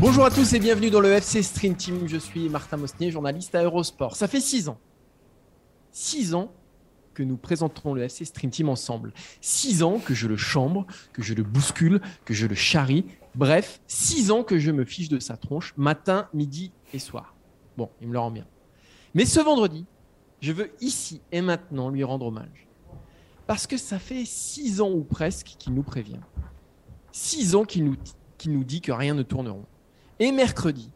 Bonjour à tous et bienvenue dans le FC Stream Team. Je suis Martin Mosnier, journaliste à Eurosport. Ça fait six ans. Six ans que nous présentons le FC Stream Team ensemble. Six ans que je le chambre, que je le bouscule, que je le charrie. Bref, six ans que je me fiche de sa tronche, matin, midi et soir. Bon, il me le rend bien. Mais ce vendredi, je veux ici et maintenant lui rendre hommage. Parce que ça fait six ans ou presque qu'il nous prévient. Six ans qu'il nous, qu'il nous dit que rien ne tournera. Et mercredi,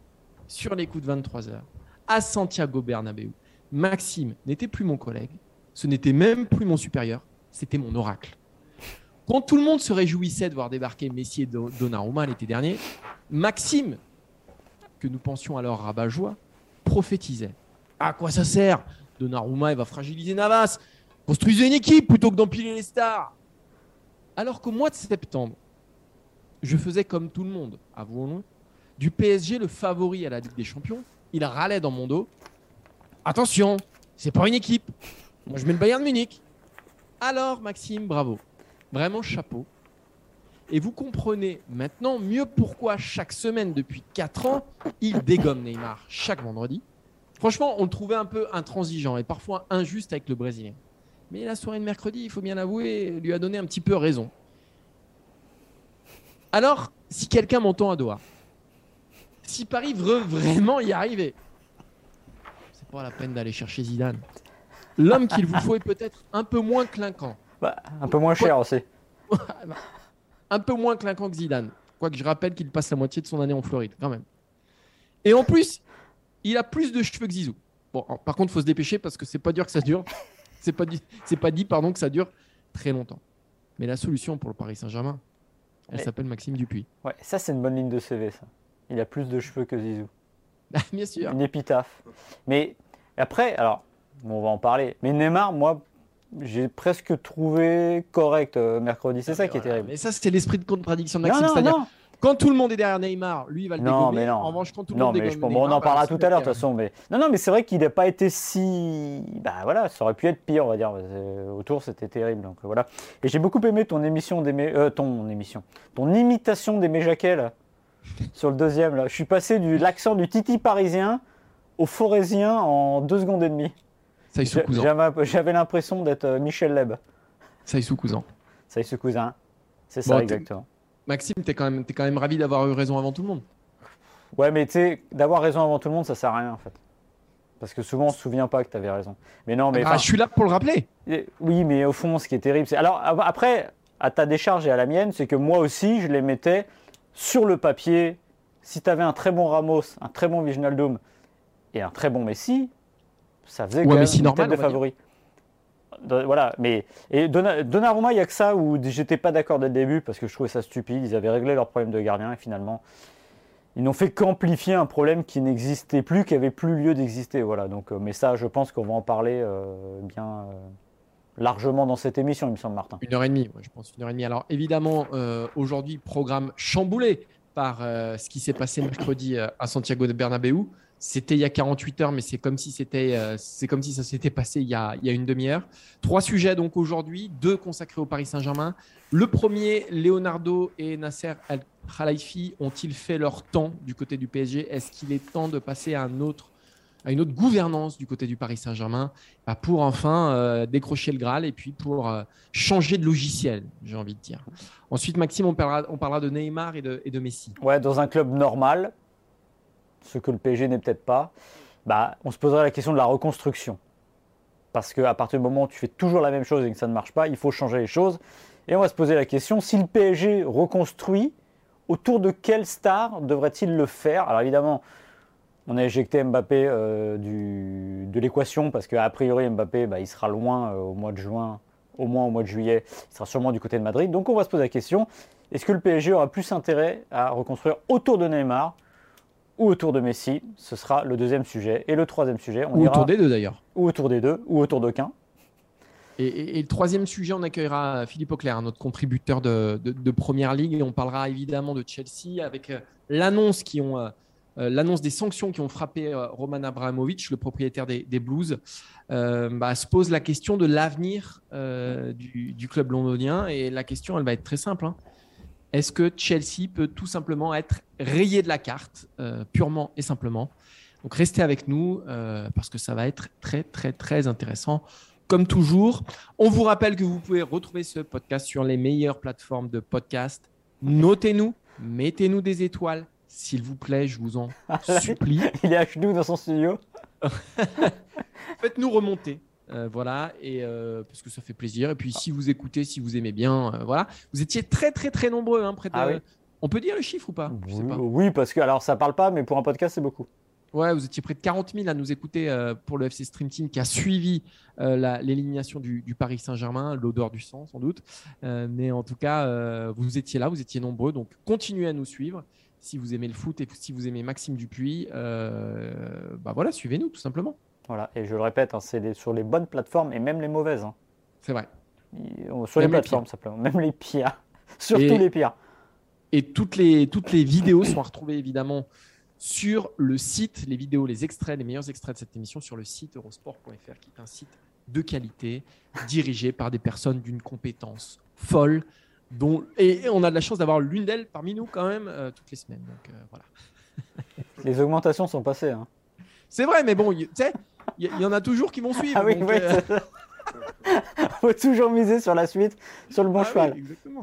sur les coups de 23h, à Santiago Bernabéu, Maxime n'était plus mon collègue, ce n'était même plus mon supérieur, c'était mon oracle. Quand tout le monde se réjouissait de voir débarquer Messi et Donnarumma l'été dernier, Maxime, que nous pensions alors rabat-joie, prophétisait. À quoi ça sert? Donnarumma, il va fragiliser Navas. Construisez une équipe plutôt que d'empiler les stars. Alors qu'au mois de septembre, je faisais comme tout le monde, avouons-le, du PSG le favori à la Ligue des Champions. Il râlait dans mon dos. Attention, c'est pas une équipe. Je mets le Bayern de Munich. Alors, Maxime, bravo. Vraiment chapeau. Et vous comprenez maintenant mieux pourquoi chaque semaine depuis 4 ans, il dégomme Neymar chaque vendredi. Franchement, on le trouvait un peu intransigeant et parfois injuste avec le Brésilien. Mais la soirée de mercredi, il faut bien l'avouer, lui a donné un petit peu raison. Alors, si quelqu'un m'entend à Doha, si Paris veut vraiment y arriver, c'est pas la peine d'aller chercher Zidane. L'homme qu'il vous faut est peut-être un peu moins clinquant. Bah, un peu moins cher aussi. un peu moins clinquant que Zidane. Quoique je rappelle qu'il passe la moitié de son année en Floride, quand même. Et en plus, il a plus de cheveux que Zizou. Bon, par contre, il faut se dépêcher parce que c'est pas dur que ça dure. C'est pas dit, c'est pas dit pardon que ça dure très longtemps. Mais la solution pour le Paris Saint-Germain, elle s'appelle Maxime Dupuis. Ouais, ça c'est une bonne ligne de CV ça. Il a plus de cheveux que Zizou. Ah, bien sûr. Une épitaphe. Mais après, alors, on va en parler. Mais Neymar, moi, j'ai presque trouvé correct euh, mercredi. C'est ça qui est terrible. Mais ça, c'était l'esprit de contradiction de Maxime. Non, non, non. Quand tout le monde est derrière Neymar, lui, il va le non, Mais non. En revanche, quand tout le monde mais dégomme On en parlera tout à l'heure, de toute façon. Mais... Non, non, mais c'est vrai qu'il n'a pas été si... Bah voilà, ça aurait pu être pire, on va dire. Autour, c'était terrible. Donc voilà. Et j'ai beaucoup aimé ton émission. Euh, ton émission. Ton imitation d'Aimé Jacquet, là, sur le deuxième. Là. Je suis passé de l'accent du titi parisien au forésien en deux secondes et demie. Ça y sous cousin. J'avais l'impression d'être euh, Michel Leb. Ça y sous cousin. Ça y sous cousin. C'est ça, exactement. Maxime, tu es, quand même, es quand même ravi d'avoir eu raison avant tout le monde. Ouais, mais tu sais, d'avoir raison avant tout le monde, ça sert à rien en fait. Parce que souvent, on se souvient pas que tu avais raison. Mais non, mais. Ah, je suis là pour le rappeler. Oui, mais au fond, ce qui est terrible, c'est. Alors, après, à ta décharge et à la mienne, c'est que moi aussi, je les mettais sur le papier. Si tu avais un très bon Ramos, un très bon Viginaldum et un très bon Messi, ça faisait quand même une normal, tête de favori voilà, mais et Donnarumma, il n'y a que ça où j'étais pas d'accord dès le début parce que je trouvais ça stupide. Ils avaient réglé leur problème de gardien et finalement, ils n'ont fait qu'amplifier un problème qui n'existait plus, qui avait plus lieu d'exister. Voilà. Donc, euh, mais ça, je pense qu'on va en parler euh, bien euh, largement dans cette émission, il me semble, Martin. Une heure et demie, je pense une heure et demie. Alors évidemment, aujourd'hui, programme chamboulé par ce qui s'est passé mercredi à Santiago de Bernabéu. C'était il y a 48 heures, mais c'est comme si euh, comme si ça s'était passé il y a, il y a une demi-heure. Trois sujets donc aujourd'hui, deux consacrés au Paris Saint-Germain. Le premier, Leonardo et Nasser Al Khalifi ont-ils fait leur temps du côté du PSG Est-ce qu'il est temps de passer à un autre à une autre gouvernance du côté du Paris Saint-Germain pour enfin euh, décrocher le Graal et puis pour euh, changer de logiciel, j'ai envie de dire. Ensuite, Maxime, on parlera, de Neymar et de, et de Messi. Ouais, dans un club normal, ce que le PSG n'est peut-être pas, bah, on se poserait la question de la reconstruction. Parce qu'à partir du moment où tu fais toujours la même chose et que ça ne marche pas, il faut changer les choses. Et on va se poser la question, si le PSG reconstruit, autour de quelle star devrait-il le faire? Alors évidemment, on a éjecté Mbappé euh, du, de l'équation parce qu'a priori Mbappé, bah, il sera loin euh, au mois de juin, au moins au mois de juillet, il sera sûrement du côté de Madrid. Donc on va se poser la question, est-ce que le PSG aura plus intérêt à reconstruire autour de Neymar ou autour de Messi? Ce sera le deuxième sujet. Et le troisième sujet, on ou autour des deux d'ailleurs. Ou autour des deux, ou autour d'aucun. Et, le troisième sujet, on accueillera Philippe Auclair, notre contributeur de, de, Première Ligue, et on parlera évidemment de Chelsea avec euh, l'annonce qui ont euh, l'annonce des sanctions qui ont frappé euh, Roman Abramovich, le propriétaire des, Blues, euh, bah, se pose la question de l'avenir du, club londonien. Et la question, elle va être très simple. Hein. Est-ce que Chelsea peut tout simplement être rayé de la carte, purement et simplement? Donc restez avec nous parce que ça va être très très très intéressant. Comme toujours, on vous rappelle que vous pouvez retrouver ce podcast sur les meilleures plateformes de podcast. Notez-nous, mettez-nous des étoiles, s'il vous plaît, je vous en supplie. Il est à genoux dans son studio. Faites-nous remonter. Euh, voilà, et euh, parce que ça fait plaisir. Et puis si vous écoutez, si vous aimez bien, euh, voilà. Vous étiez très très très nombreux, hein, près de... ah, oui. On peut dire le chiffre ou pas, oui, parce que alors ça parle pas, mais pour un podcast c'est beaucoup. Ouais, vous étiez près de 40 000 à nous écouter pour le FC Stream Team qui a suivi l'élimination du, du, Paris Saint-Germain, l'odeur du sang sans doute. mais en tout cas, vous étiez là, vous étiez nombreux, donc continuez à nous suivre si vous aimez le foot et si vous aimez Maxime Dupuis, euh, bah voilà, suivez-nous tout simplement. Voilà, et je le répète, hein, c'est sur les bonnes plateformes et même les mauvaises. Hein. C'est vrai. Sur les plateformes, simplement, même les pires. Surtout les pires. Et toutes les, toutes les vidéos sont à retrouver évidemment sur le site, les vidéos, les extraits, les meilleurs extraits de cette émission sur le site eurosport.fr, qui est un site de qualité, dirigé par des personnes d'une compétence folle, et on a de la chance d'avoir l'une d'elles parmi nous quand même euh, toutes les semaines. Donc, euh, voilà. les augmentations sont passées. Hein. C'est vrai, mais bon, tu sais, il y, en a toujours qui vont suivre. Ah oui, donc, euh, faut toujours miser sur la suite, sur le bon ah cheval.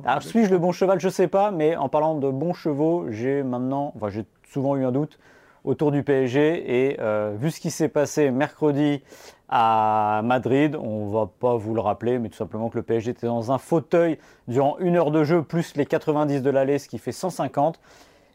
Alors, suis-je le bon cheval? Je sais pas, mais en parlant de bons chevaux, j'ai maintenant, enfin, j'ai souvent eu un doute autour du PSG et vu ce qui s'est passé mercredi à Madrid. On va pas vous le rappeler, mais tout simplement que le PSG était dans un fauteuil durant une heure de jeu, plus les 90 de l'aller, ce qui fait 150.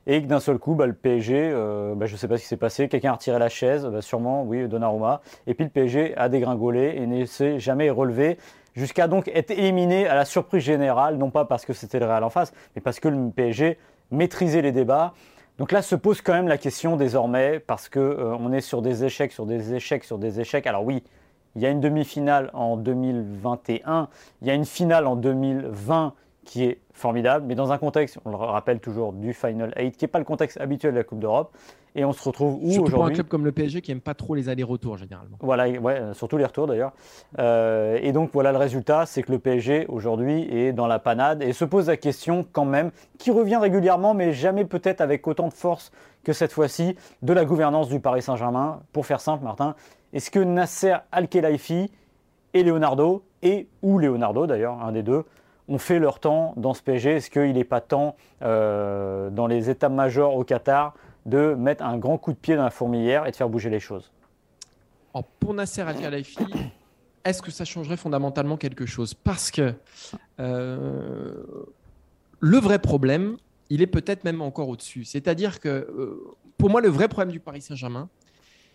Et que d'un seul coup, bah, le PSG, euh, bah, je ne sais pas ce qui s'est passé, quelqu'un a retiré la chaise, bah, sûrement, oui, Donnarumma. Et puis le PSG a dégringolé et ne s'est jamais relevé, jusqu'à donc être éliminé à la surprise générale, non pas parce que c'était le Real en face, mais parce que le PSG maîtrisait les débats. Donc là se pose quand même la question désormais, parce qu'on euh, est sur des échecs, sur des échecs, sur des échecs. Alors oui, il y a une demi-finale en 2021, il y a une finale en 2020 qui est formidable, mais dans un contexte, on le rappelle toujours, du Final 8, qui n'est pas le contexte habituel de la Coupe d'Europe. Et on se retrouve où aujourd'hui pour un club comme le PSG qui n'aime pas trop les allers-retours généralement. Voilà, ouais, surtout les retours d'ailleurs. Euh, et donc voilà le résultat, c'est que le PSG aujourd'hui est dans la panade et se pose la question quand même, qui revient régulièrement, mais jamais peut-être avec autant de force que cette fois-ci, de la gouvernance du Paris Saint-Germain. Pour faire simple, Martin, est-ce que Nasser Al-Khelaifi et Leonardo, et ou Leonardo d'ailleurs, un des deux, ont fait leur temps dans ce PSG Est-ce qu'il n'est pas temps euh, dans les états-majors au Qatar de mettre un grand coup de pied dans la fourmilière et de faire bouger les choses Pour Nasser Al-Khelaifi, est-ce que ça changerait fondamentalement quelque chose? Parce que euh, le vrai problème, il est peut-être même encore au-dessus. C'est-à-dire que euh, pour moi, le vrai problème du Paris Saint-Germain,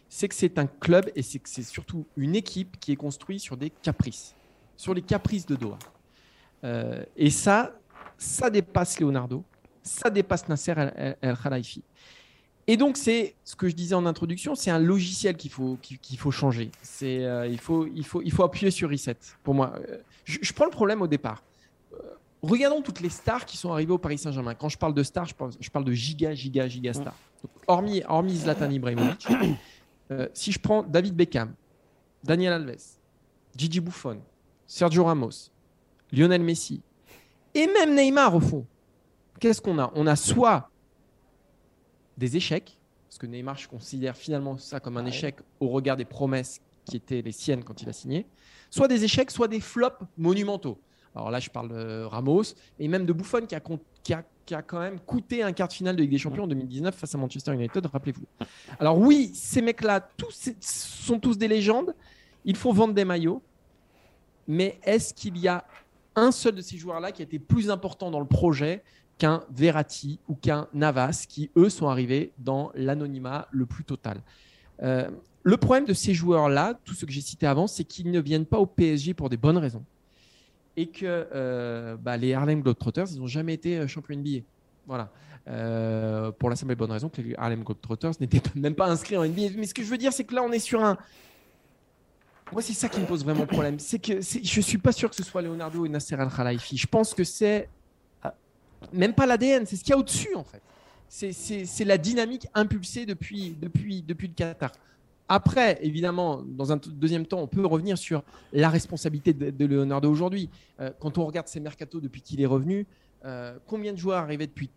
c'est que c'est un club et c'est que c'est surtout une équipe qui est construite sur des caprices, sur les caprices de Doha. Euh, et ça, ça dépasse Leonardo, ça dépasse Nasser El-Khalifi. Et donc, c'est ce que je disais en introduction, c'est un logiciel qu'il faut, qu'il faut changer. C'est, euh, il, faut, il, faut, il faut appuyer sur reset. Pour moi, euh, je, prends le problème au départ. Euh, regardons toutes les stars qui sont arrivées au Paris Saint-Germain. Quand je parle de stars, je parle, je parle de giga, giga, giga stars. hormis, hormis Zlatan Ibrahimovic, si je prends David Beckham, Daniel Alves, Gigi Buffon, Sergio Ramos, Lionel Messi et même Neymar au fond, qu'est-ce qu'on a? On a soit des échecs, parce que Neymar, je considère finalement ça comme un échec au regard des promesses qui étaient les siennes quand il a signé, soit des échecs, soit des flops monumentaux. Alors là, je parle de Ramos et même de Buffon qui a, qui a, qui a quand même coûté un quart de finale de Ligue des Champions en 2019 face à Manchester United, rappelez-vous. Alors oui, ces mecs-là, tous sont tous des légendes. Il faut vendre des maillots. Mais est-ce qu'il y a un seul de ces joueurs-là qui a été plus important dans le projet qu'un Verratti ou qu'un Navas qui, eux, sont arrivés dans l'anonymat le plus total. Euh, le problème de ces joueurs-là, tous ceux que j'ai cités avant, c'est qu'ils ne viennent pas au PSG pour des bonnes raisons. Et que euh, bah, les Harlem Globetrotters, ils n'ont jamais été euh, champions NBA. Voilà. pour la simple et bonne raison que les Harlem Globetrotters n'étaient même pas inscrits en NBA. Mais ce que je veux dire, c'est que là, on est sur un. Moi, c'est ça qui me pose vraiment problème. C'est que je suis pas sûr que ce soit Leonardo et Nasser Al-Khelaifi. Je pense que c'est même pas l'ADN, c'est ce qu'il y a au-dessus en fait. C'est la dynamique impulsée depuis, depuis, depuis le Qatar. Après, évidemment, dans un deuxième temps, on peut revenir sur la responsabilité de, Leonardo aujourd'hui. Euh, quand on regarde ses mercatos depuis qu'il est revenu, euh, combien de joueurs arrivés depuis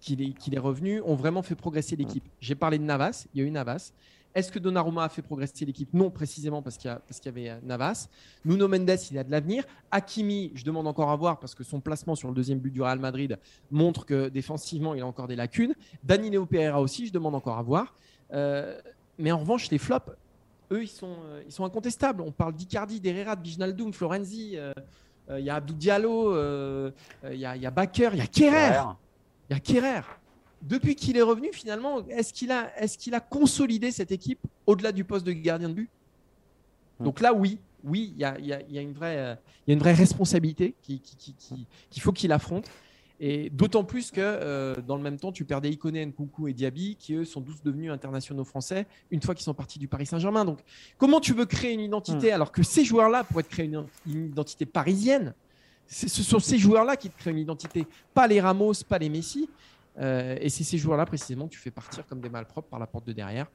qu'il est, est revenu ont vraiment fait progresser l'équipe J'ai parlé de Navas, il y a eu Navas. Est-ce que Donnarumma a fait progresser l'équipe? Non, précisément parce qu'il y, avait euh, Navas. Nuno Mendes, il a de l'avenir. Hakimi, je demande encore à voir parce que son placement sur le deuxième but du Real Madrid montre que défensivement, il a encore des lacunes. Danilo Pereira aussi, je demande encore à voir. Euh, mais en revanche, les flops, eux, ils sont, euh, ils sont incontestables. On parle d'Icardi, d'Herrera, de Bijnaldoum, Florenzi. Il y a Abdou Diallo, il y, a, il y a Bakker, il y a Kerrer. Il y a Kerrer depuis qu'il est revenu, finalement, est-ce qu'il a, est qu'il a consolidé cette équipe au-delà du poste de gardien de but? Donc là, oui, oui, il y a, y, a, y a, une vraie, y a une vraie responsabilité qu'il qui, qui, faut qu'il affronte. Et d'autant plus que euh, dans le même temps, tu perdais Ikoné, Nkoukou et Diaby, qui eux sont tous devenus internationaux français une fois qu'ils sont partis du Paris Saint-Germain. Donc, comment tu veux créer une identité alors que ces joueurs-là pourraient te créer une, une identité parisienne? Ce sont ces joueurs-là qui te créent une identité, pas les Ramos, pas les Messi. Euh, et c'est ces joueurs-là, précisément, tu fais partir comme des malpropres par la porte de derrière.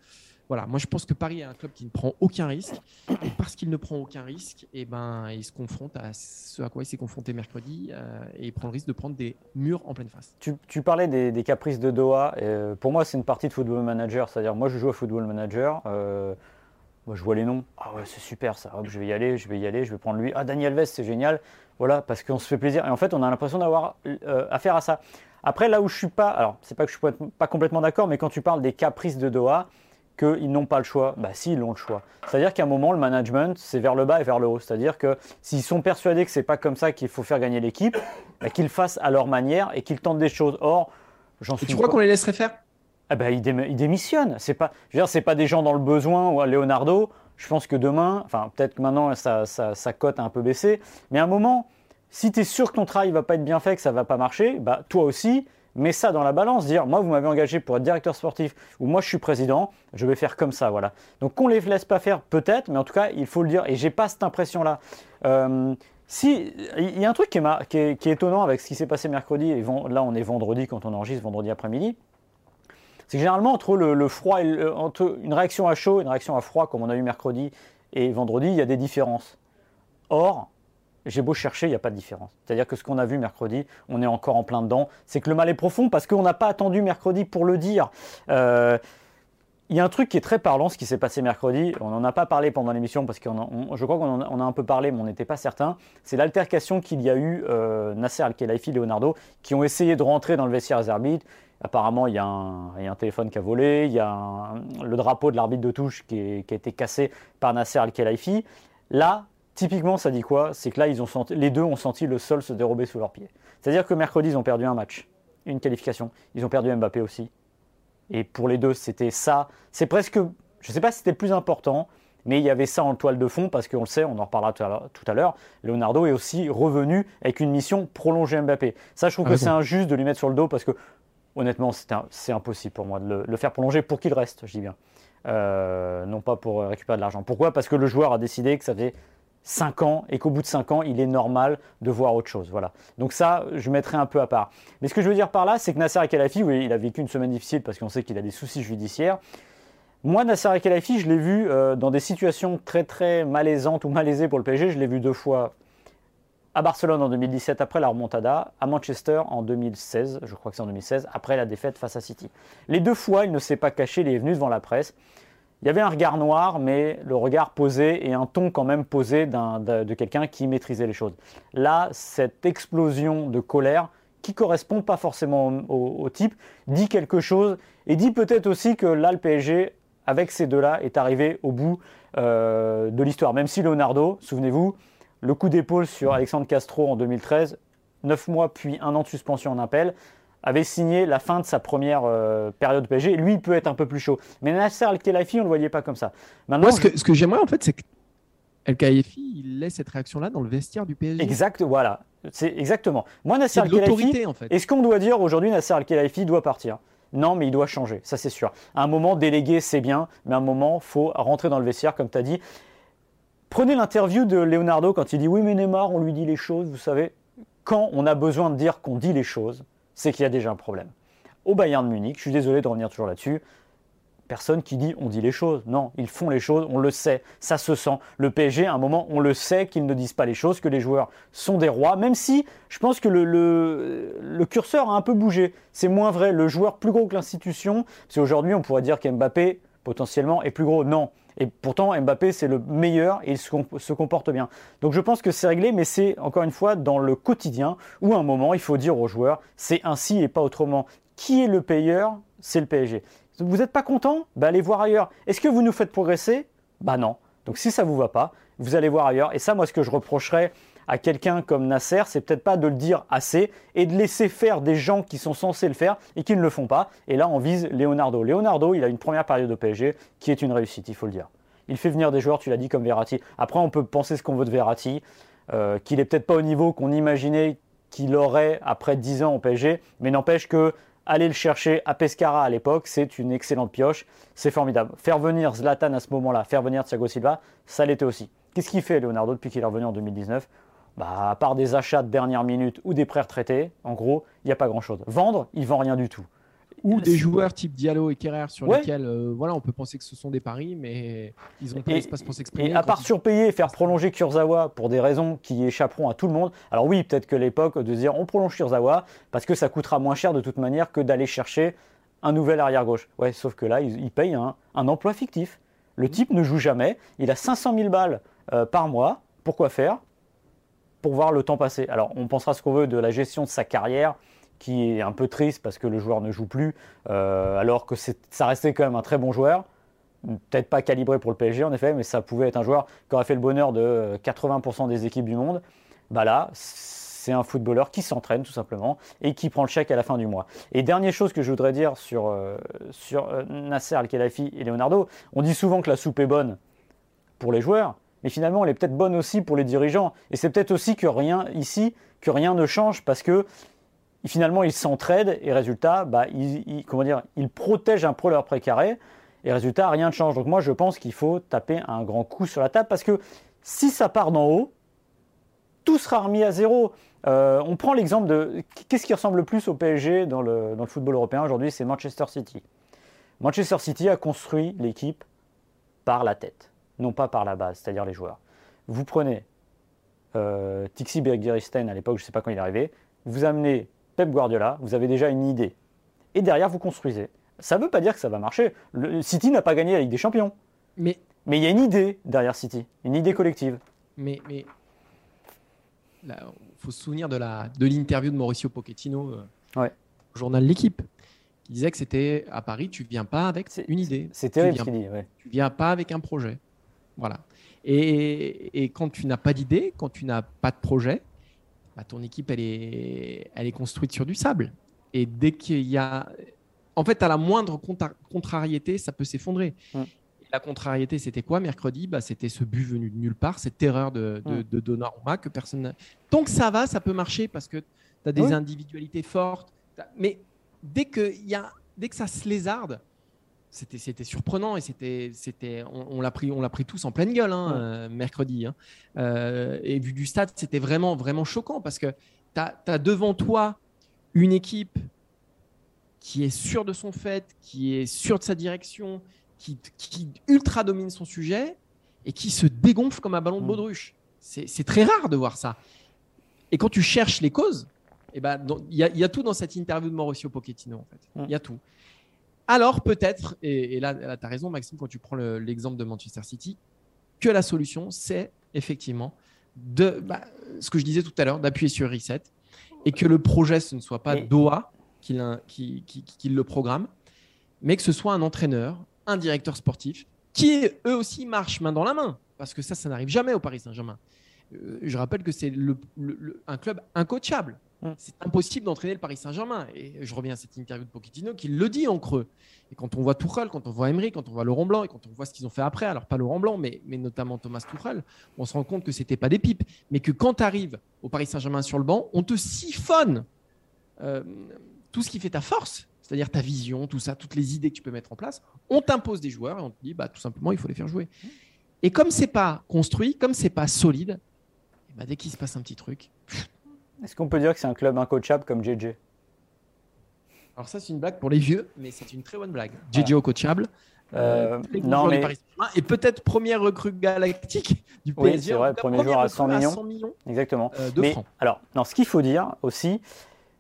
Voilà, moi je pense que Paris est un club qui ne prend aucun risque. Et parce qu'il ne prend aucun risque, eh ben, il se confronte à ce à quoi il s'est confronté mercredi euh, et il prend le risque de prendre des murs en pleine face. Tu, parlais des, caprices de Doha. Euh, pour moi, c'est une partie de football manager. C'est-à-dire, moi je joue à football manager. moi je vois les noms. Ah ouais, c'est super ça. je vais y aller, je vais y aller, je vais prendre lui. Ah, Daniel Vest, c'est génial. Voilà, parce qu'on se fait plaisir. Et en fait, on a l'impression d'avoir affaire à ça. Après, là où je suis pas, alors c'est pas que je suis pas complètement d'accord, mais quand tu parles des caprices de Doha, qu'ils n'ont pas le choix, bah si, ils ont le choix. C'est-à-dire qu'à un moment, le management, c'est vers le bas et vers le haut. C'est-à-dire que s'ils sont persuadés que c'est pas comme ça qu'il faut faire gagner l'équipe, bah, qu'ils fassent à leur manière et qu'ils tentent des choses. Or, j'en suis. tu crois qu'on les laisserait faire? Ah bah, ils, démissionnent. C'est pas, je veux dire, c'est pas des gens dans le besoin ou à Leonardo. Je pense que demain, enfin peut-être que maintenant sa, sa cote a un peu baissé, mais à un moment, si tu es sûr que ton travail va pas être bien fait, que ça va pas marcher, bah toi aussi, mets ça dans la balance, dire moi vous m'avez engagé pour être directeur sportif ou moi je suis président, je vais faire comme ça, voilà. Donc qu'on les laisse pas faire peut-être, mais en tout cas il faut le dire et j'ai pas cette impression là. Euh, si il y a un truc qui est, étonnant avec ce qui s'est passé mercredi et là on est vendredi quand on enregistre vendredi après-midi, c'est que généralement entre le, froid et entre une réaction à chaud, une réaction à froid comme on a eu mercredi et vendredi, il y a des différences. Or j'ai beau chercher, il n'y a pas de différence. C'est-à-dire que ce qu'on a vu mercredi, on est encore en plein dedans. C'est que le mal est profond parce qu'on n'a pas attendu mercredi pour le dire. Euh, il y a un truc qui est très parlant, ce qui s'est passé mercredi. On n'en a pas parlé pendant l'émission parce que je crois qu'on a, a, un peu parlé, mais on n'était pas certain. C'est l'altercation qu'il y a eu euh, Nasser Al-Khelaifi, Leonardo, qui ont essayé de rentrer dans le vestiaire des arbitres. Apparemment, il y, a un, téléphone qui a volé, il y a le drapeau de l'arbitre de touche qui, qui, a été cassé par Nasser Al-Khelaifi. Là, Typiquement, ça dit quoi? C'est que là, ils ont senti, les deux ont senti le sol se dérober sous leurs pieds. C'est-à-dire que mercredi, ils ont perdu un match, une qualification. Ils ont perdu Mbappé aussi. Et pour les deux, c'était ça. C'est presque, je ne sais pas si c'était le plus important, mais il y avait ça en toile de fond parce qu'on le sait, on en reparlera tout à l'heure. Leonardo est aussi revenu avec une mission prolonger Mbappé. Ça, je trouve que c'est injuste de lui mettre sur le dos parce que, honnêtement, c'est impossible pour moi de le, faire prolonger pour qu'il reste, je dis bien. Euh, non pas pour récupérer de l'argent. Pourquoi? Parce que le joueur a décidé que ça faisait 5 ans et qu'au bout de 5 ans, il est normal de voir autre chose. Voilà. Donc ça, je mettrai un peu à part. Mais ce que je veux dire par là, c'est que Nasser Al-Khelaifi, oui, il a vécu une semaine difficile parce qu'on sait qu'il a des soucis judiciaires. Moi, Nasser Al-Khelaifi, je l'ai vu euh, dans des situations très très malaisantes ou malaisées pour le PSG. Je l'ai vu deux fois à Barcelone en 2017 après la remontada, à Manchester en 2016, je crois que c'est en 2016, après la défaite face à City. Les deux fois, il ne s'est pas caché, il est venu devant la presse. Il y avait un regard noir, mais le regard posé et un ton quand même posé de, quelqu'un qui maîtrisait les choses. Là, cette explosion de colère, qui correspond pas forcément au, type, dit quelque chose et dit peut-être aussi que là, le PSG, avec ces deux-là, est arrivé au bout euh, de l'histoire. Même si Leonardo, souvenez-vous, le coup d'épaule sur Alexandre Castro en 2013, 9 mois puis un an de suspension en appel, avait signé la fin de sa première euh, période PSG. Lui, il peut être un peu plus chaud. Mais Nasser Al-Khelaifi, on ne le voyait pas comme ça. Maintenant, Moi, ce que, ce que j'aimerais, en fait, c'est que Al-Khelaifi, il laisse cette réaction-là dans le vestiaire du PSG. Exact, voilà. C'est exactement. Moi, Nasser Al-Khelaifi, en fait. est-ce qu'on doit dire aujourd'hui Nasser Al-Khelaifi doit partir? Non, mais il doit changer, ça c'est sûr. À un moment, déléguer, c'est bien, mais à un moment, faut rentrer dans le vestiaire, comme tu as dit. Prenez l'interview de Leonardo quand il dit Oui, mais Neymar, on lui dit les choses, vous savez. Quand on a besoin de dire qu'on dit les choses, c'est qu'il y a déjà un problème. Au Bayern de Munich, je suis désolé de revenir toujours là-dessus, personne qui dit on dit les choses. Non, ils font les choses, on le sait, ça se sent. Le PSG, à un moment, on le sait qu'ils ne disent pas les choses, que les joueurs sont des rois, même si je pense que le, curseur a un peu bougé. C'est moins vrai, le joueur plus gros que l'institution, parce qu'aujourd'hui on pourrait dire qu'Mbappé, potentiellement, est plus gros. Non. Et pourtant, Mbappé, c'est le meilleur et il se comporte bien. Donc je pense que c'est réglé, mais c'est encore une fois dans le quotidien où à un moment, il faut dire aux joueurs, c'est ainsi et pas autrement. Qui est le payeur? C'est le PSG. Vous n'êtes pas content? Bah, Allez voir ailleurs. Est-ce que vous nous faites progresser? Bah non. Donc si ça ne vous va pas, vous allez voir ailleurs. Et ça, moi, ce que je reprocherais à quelqu'un comme Nasser, c'est peut-être pas de le dire assez et de laisser faire des gens qui sont censés le faire et qui ne le font pas. Et là, on vise Leonardo. Leonardo, il a une première période au PSG qui est une réussite, il faut le dire. Il fait venir des joueurs, tu l'as dit, comme Verratti. Après, on peut penser ce qu'on veut de Verratti, euh, qu'il est peut-être pas au niveau qu'on imaginait qu'il aurait après 10 ans au PSG, mais n'empêche que aller le chercher à Pescara à l'époque, c'est une excellente pioche, c'est formidable. Faire venir Zlatan à ce moment-là, faire venir Thiago Silva, ça l'était aussi. Qu'est-ce qu'il fait Leonardo depuis qu'il est revenu en 2019 bah, à part des achats de dernière minute ou des prêts retraités, en gros, il n'y a pas grand-chose. Vendre, il vend rien du tout. Ou des joueurs type Diallo et Kerrer sur lesquels euh, voilà, on peut penser que ce sont des paris, mais ils ont pas l'espace pour s'exprimer. Et à part surpayer et faire prolonger Kurzawa pour des raisons qui échapperont à tout le monde, alors oui, peut-être que l'époque de dire on prolonge Kurzawa parce que ça coûtera moins cher de toute manière que d'aller chercher un nouvel arrière-gauche. Ouais, sauf que là, il, paye un, emploi fictif. Le type ne joue jamais, il a 500 000 balles euh, par mois. Pourquoi faire? Pour voir le temps passer. Alors, on pensera ce qu'on veut de la gestion de sa carrière, qui est un peu triste parce que le joueur ne joue plus, euh, alors que ça restait quand même un très bon joueur. Peut-être pas calibré pour le PSG en effet, mais ça pouvait être un joueur qui aurait fait le bonheur de 80% des équipes du monde. Bah là, c'est un footballeur qui s'entraîne tout simplement et qui prend le chèque à la fin du mois. Et dernière chose que je voudrais dire sur, euh, euh, Nasser Al-Khelaifi et Leonardo, on dit souvent que la soupe est bonne pour les joueurs, mais finalement elle est peut-être bonne aussi pour les dirigeants. Et c'est peut-être aussi que rien ici, que rien ne change parce que finalement ils s'entraident et résultat, bah, ils, comment dire, ils protègent un peu leur précaré et résultat, rien ne change. Donc moi je pense qu'il faut taper un grand coup sur la table parce que si ça part d'en haut, tout sera remis à zéro. Euh, on prend l'exemple de qu'est-ce qui ressemble le plus au PSG dans le, dans le football européen aujourd'hui, c'est Manchester City. Manchester City a construit l'équipe par la tête non pas par la base, c'est-à-dire les joueurs. Vous prenez euh, Tixi Bergeristen à l'époque, je ne sais pas quand il est arrivé, vous amenez Pep Guardiola, vous avez déjà une idée. Et derrière, vous construisez. Ça ne veut pas dire que ça va marcher. Le City n'a pas gagné la Ligue des Champions. Mais mais il y a une idée derrière City, une idée collective. Mais mais il faut se souvenir de la de l'interview de Mauricio Pochettino euh, ouais. au journal L'équipe qui disait que c'était à Paris, tu viens pas avec une idée. C'est terrible ce qu'il dit. Tu viens pas avec un projet. Voilà. Et, quand tu n'as pas d'idée, quand tu n'as pas de projet, bah, ton équipe, elle est, elle est construite sur du sable. Et dès qu'il y a. En fait, à la moindre contrariété, ça peut s'effondrer. La contrariété, c'était quoi? Mercredi bah, C'était ce but venu de nulle part, cette erreur de, de, Donnarumma que personne. Tant que ça va, ça peut marcher parce que tu as des individualités fortes. Mais dès que, y a, dès que ça se lézarde, c'était surprenant et c'était c'était on, l'a pris on l'a pris tous en pleine gueule hein, euh, mercredi hein. euh, et vu du stade c'était vraiment vraiment choquant parce que tu as, devant toi une équipe qui est sûre de son fait qui est sûre de sa direction qui, qui ultra domine son sujet et qui se dégonfle comme un ballon de baudruche. C'est très rare de voir ça. Et quand tu cherches les causes eh ben, il y, y, a tout dans cette interview de Mauricio Pochettino en fait. Il y a tout alors peut-être, et, là, tu as raison Maxime quand tu prends l'exemple de Manchester City, que la solution, c'est effectivement de bah, ce que je disais tout à l'heure, d'appuyer sur Reset et que le projet, ce ne soit pas Doha qui, qui, le programme, mais que ce soit un entraîneur, un directeur sportif, qui eux aussi marchent main dans la main, parce que ça, ça n'arrive jamais au Paris Saint-Germain. Euh, je rappelle que c'est un club incoachable. Mm. C'est impossible d'entraîner le Paris Saint-Germain. Et je reviens à cette interview de Pochettino qui le dit en creux. Et quand on voit Tuchel, quand on voit Emery, quand on voit Laurent Blanc et quand on voit ce qu'ils ont fait après, alors pas Laurent Blanc, mais, mais notamment Thomas Tuchel, on se rend compte que c'était pas des pipes, mais que quand tu arrives au Paris Saint-Germain sur le banc, on te siphonne euh, tout ce qui fait ta force, c'est-à-dire ta vision, tout ça, toutes les idées que tu peux mettre en place. On t'impose des joueurs et on te dit, bah, tout simplement, il faut les faire jouer. Et comme c'est pas construit, comme c'est pas solide, eh ben, dès qu'il se passe un petit truc, Est-ce qu'on peut dire que c'est un club incoachable comme JJ Alors ça, c'est une blague pour les vieux, mais c'est une très bonne blague. JJ coachable. Euh, gros non, mais- et peut-être première recrue galactique du Oui, PSG. c'est en vrai, premier joueur à recrue 100 millions. millions Exactement. euh, de Mais francs. alors, non, ce qu'il faut dire aussi,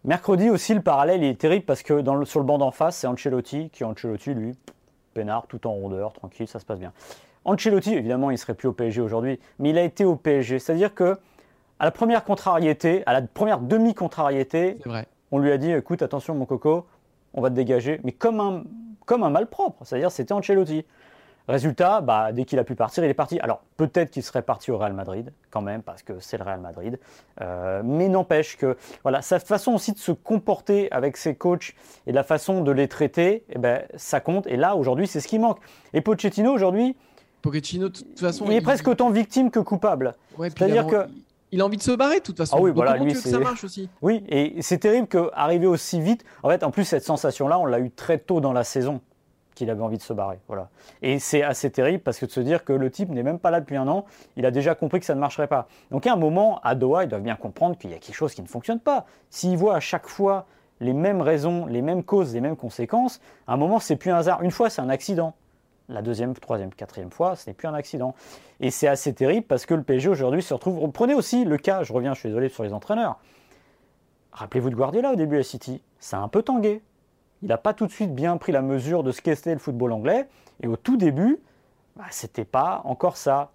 mercredi aussi, le parallèle il est terrible parce que dans le- sur le banc d'en face, c'est Ancelotti qui, Ancelotti, lui, peinard, tout en rondeur, tranquille, ça se passe bien. Ancelotti, évidemment, il serait plus au PSG aujourd'hui, mais il a été au PSG. C'est-à-dire que à la première contrariété, à la première demi-contrariété, on lui a dit écoute, attention, mon coco, on va te dégager, mais comme un, comme un malpropre. C'est-à-dire, c'était Ancelotti. Résultat, bah, dès qu'il a pu partir, il est parti. Alors, peut-être qu'il serait parti au Real Madrid, quand même, parce que c'est le Real Madrid. Euh, mais n'empêche que voilà, sa façon aussi de se comporter avec ses coachs et la façon de les traiter, eh ben, ça compte. Et là, aujourd'hui, c'est ce qui manque. Et Pochettino, aujourd'hui, Pochettino, de toute façon, il est presque autant victime que coupable. Ouais, c'est-à-dire que- il a envie de se barrer de toute façon. Ah oui, Donc, voilà, comment lui, tu veux que c'est- ça marche aussi? Oui, et c'est terrible qu'arriver aussi vite. En fait, en plus, cette sensation-là, on l'a eu très tôt dans la saison qu'il avait envie de se barrer. Voilà. Et c'est assez terrible parce que de se dire que le type n'est même pas là depuis un an, il a déjà compris que ça ne marcherait pas. Donc, à un moment, à Doha, ils doivent bien comprendre qu'il y a quelque chose qui ne fonctionne pas. S'ils voient à chaque fois les mêmes raisons, les mêmes causes, les mêmes conséquences, à un moment, c'est plus un hasard. Une fois, c'est un accident. La deuxième, troisième, quatrième fois, ce n'est plus un accident. Et c'est assez terrible parce que le PSG aujourd'hui se retrouve. Prenez aussi le cas, je reviens, je suis désolé sur les entraîneurs. Rappelez-vous de Guardiola au début à City. Ça a un peu tangué. Il n'a pas tout de suite bien pris la mesure de ce qu'était le football anglais. Et au tout début, bah, c'était pas encore ça.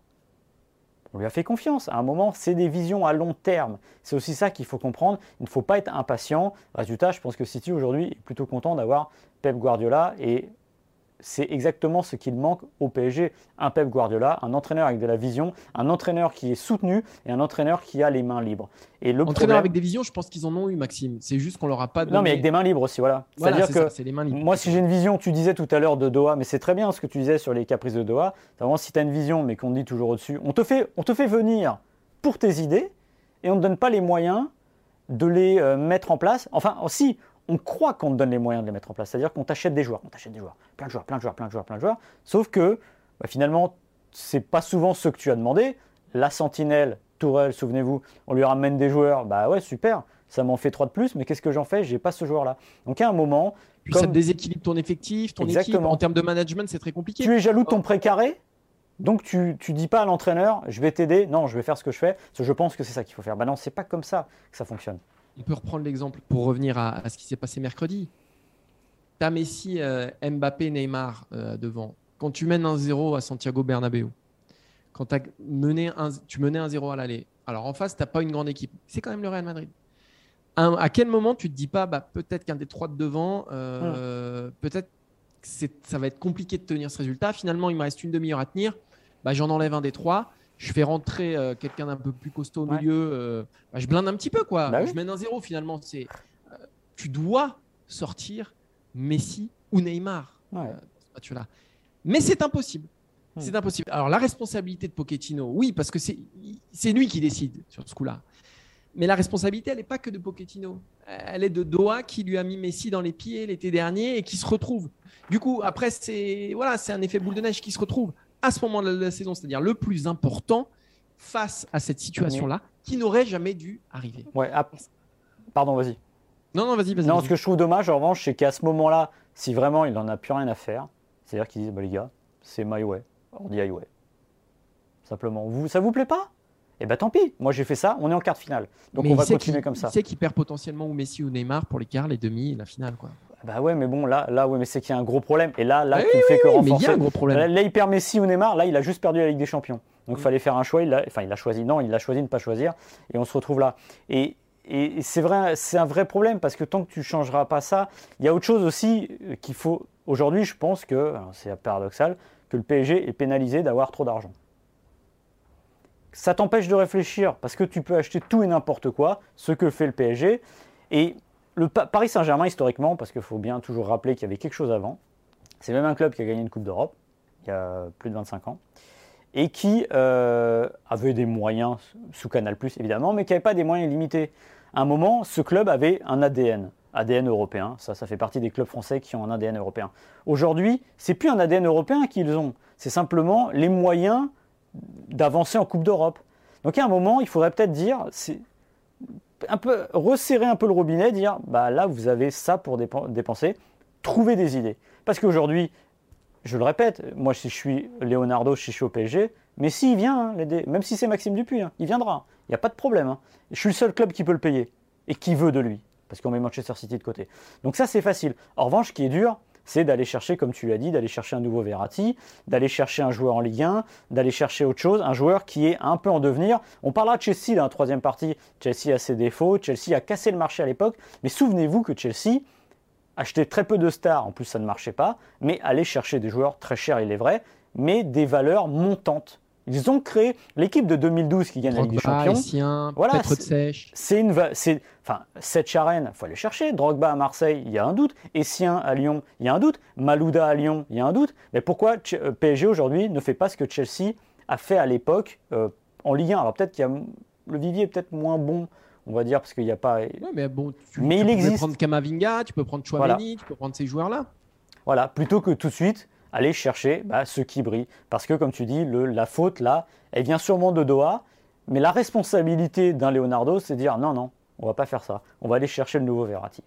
On lui a fait confiance. À un moment, c'est des visions à long terme. C'est aussi ça qu'il faut comprendre. Il ne faut pas être impatient. Résultat, je pense que City aujourd'hui est plutôt content d'avoir Pep Guardiola et c'est exactement ce qu'il manque au PSG. Un Pep Guardiola, un entraîneur avec de la vision, un entraîneur qui est soutenu et un entraîneur qui a les mains libres. Et le Entraîneur problème... avec des visions, je pense qu'ils en ont eu, Maxime. C'est juste qu'on leur a pas donné. Non, mais avec des mains libres aussi, voilà. Voilà, C'est-à-dire c'est que ça, les mains libres. moi, si j'ai une vision, tu disais tout à l'heure de Doha, mais c'est très bien ce que tu disais sur les caprices de Doha. Vraiment, si tu as une vision, mais qu'on te dit toujours au-dessus, on te, fait, on te fait venir pour tes idées et on ne te donne pas les moyens de les euh, mettre en place. Enfin, aussi, on croit qu'on te donne les moyens de les mettre en place. C'est-à-dire qu'on t'achète des joueurs, on t'achète des joueurs, plein de joueurs, plein de joueurs, plein de joueurs, plein de joueurs. Sauf que bah, finalement, c'est pas souvent ce que tu as demandé. La sentinelle, Tourelle, souvenez-vous, on lui ramène des joueurs. Bah ouais, super, ça m'en fait trois de plus, mais qu'est-ce que j'en fais? J'ai pas ce joueur-là. Donc à un moment, Puis ça comme- te déséquilibre ton effectif, ton équipe. Exactement. En termes de management, c'est très compliqué. tu es jaloux de ton précaré, donc tu, tu dis pas à l'entraîneur, je vais t'aider, non, je vais faire ce que je fais, parce que je pense que c'est ça qu'il faut faire. Bah non, c'est pas comme ça que ça fonctionne. On peut reprendre l'exemple pour revenir à, à ce qui s'est passé mercredi. Tu as Messi, euh, Mbappé, Neymar euh, devant. Quand tu mènes 1-0 à Santiago Bernabéu, quand t'as mené un, tu menais 1-0 à l'aller, alors en face, tu n'as pas une grande équipe. C'est quand même le Real Madrid. Un- à quel moment tu te dis pas, bah, peut-être qu'un des trois de devant, euh, peut-être que ça va être compliqué de tenir ce résultat. Finalement, il me reste une demi-heure à tenir. Bah, J'en enlève un des trois. Je fais rentrer euh, quelqu'un d'un peu plus costaud au Ouais. milieu. euh, bah, je blinde un petit peu. quoi. Bah oui. Je mène un zéro finalement. C'est, euh, tu dois sortir Messi ou Neymar Ouais. ce match-là. Mais c'est impossible. Hmm. C'est impossible. Alors la responsabilité de Pochettino, oui, parce que c'est c'est lui qui décide sur ce coup-là. Mais la responsabilité, elle n'est pas que de Pochettino. Elle est de Doha qui lui a mis Messi dans les pieds l'été dernier et qui se retrouve. Du coup, après, c'est voilà, c'est un effet boule de neige qui se retrouve à ce moment de la saison, c'est-à-dire le plus important face à cette situation-là qui n'aurait jamais dû arriver. Ouais, Pardon, vas-y. Non, non, vas-y, vas-y. Non, ce que je trouve dommage, en revanche, c'est qu'à ce moment-là, si vraiment il n'en a plus rien à faire, c'est-à-dire qu'ils disent, bah, les gars, c'est my way, on dit highway. Simplement. Vous, ça vous plaît pas? Eh ben tant pis, moi j'ai fait ça, on est en quart de finale. Donc Mais on va continuer comme ça. Il sait qu'il perd potentiellement ou Messi ou Neymar pour les quarts, les demi et la finale. Quoi. Bah ouais, mais bon, là, là ouais, mais c'est qu'il y a un gros problème. Et là, là, tu ne fais que Oui, mais il renforcer. y a un gros problème. Là, là, il perd Messi ou Neymar, là, il a juste perdu la Ligue des Champions. Donc il Mm. fallait faire un choix, il a, enfin il a choisi, non, il a choisi de ne pas choisir, et on se retrouve là. Et, et c'est vrai, c'est un vrai problème, parce que tant que tu ne changeras pas ça, il y a autre chose aussi euh, qu'il faut, aujourd'hui, je pense que, c'est paradoxal, que le PSG est pénalisé d'avoir trop d'argent. ça t'empêche de réfléchir parce que tu peux acheter tout et n'importe quoi, ce que fait le PSG. Et le Paris Saint-Germain, historiquement, parce qu'il faut bien toujours rappeler qu'il y avait quelque chose avant, c'est même un club qui a gagné une Coupe d'Europe il y a plus de 25 ans et qui euh, avait des moyens sous Canal évidemment, mais qui n'avait pas des moyens limités. À un moment, ce club avait un ADN, ADN européen. Ça, ça fait partie des clubs français qui ont un ADN européen. Aujourd'hui, c'est plus un ADN européen qu'ils ont, c'est simplement les moyens d'avancer en Coupe d'Europe. Donc à un moment, il faudrait peut-être dire, un peu resserrer un peu le robinet, dire bah là vous avez ça pour dépenser, trouver des idées. Parce qu'aujourd'hui, je le répète, moi si je suis Leonardo, si je suis au PSG, mais s'il vient, hein, même si c'est Maxime Dupuis, hein, il viendra, il n'y a pas de problème. Hein. Je suis le seul club qui peut le payer et qui veut de lui, parce qu'on met Manchester City de côté. Donc ça c'est facile. En revanche, qui est dur, c'est d'aller chercher, comme tu l'as dit, d'aller chercher un nouveau Verratti, d'aller chercher un joueur en Ligue 1, d'aller chercher autre chose, un joueur qui est un peu en devenir. On parlera de Chelsea dans la troisième partie. Chelsea a ses défauts, Chelsea a cassé le marché à l'époque, mais souvenez-vous que Chelsea achetait très peu de stars, en plus ça ne marchait pas, mais allait chercher des joueurs très chers, il est vrai, mais des valeurs montantes. Ils ont créé l'équipe de 2012 qui gagne la Ligue des Champions. Essien, voilà, c'est une, c'est, enfin, cette charène, faut aller chercher. Drogba à Marseille, il y a un doute. Essien à Lyon, il y a un doute. Malouda à Lyon, il y a un doute. Mais pourquoi euh, PSG aujourd'hui ne fait pas ce que Chelsea a fait à l'époque euh, en Ligue 1 Alors peut-être qu'il y a le vivier est peut-être moins bon. On va dire parce qu'il n'y a pas. mais bon, tu, mais il existe. peux prendre Kamavinga, tu peux prendre Chouameni, tu peux prendre ces joueurs-là. Voilà, plutôt que tout de suite aller chercher bah, ceux qui brillent. Parce que, comme tu dis, le, la faute, là, elle vient sûrement de Doha, mais la responsabilité d'un Leonardo, c'est de dire non, non, on va pas faire ça. On va aller chercher le nouveau Verratti.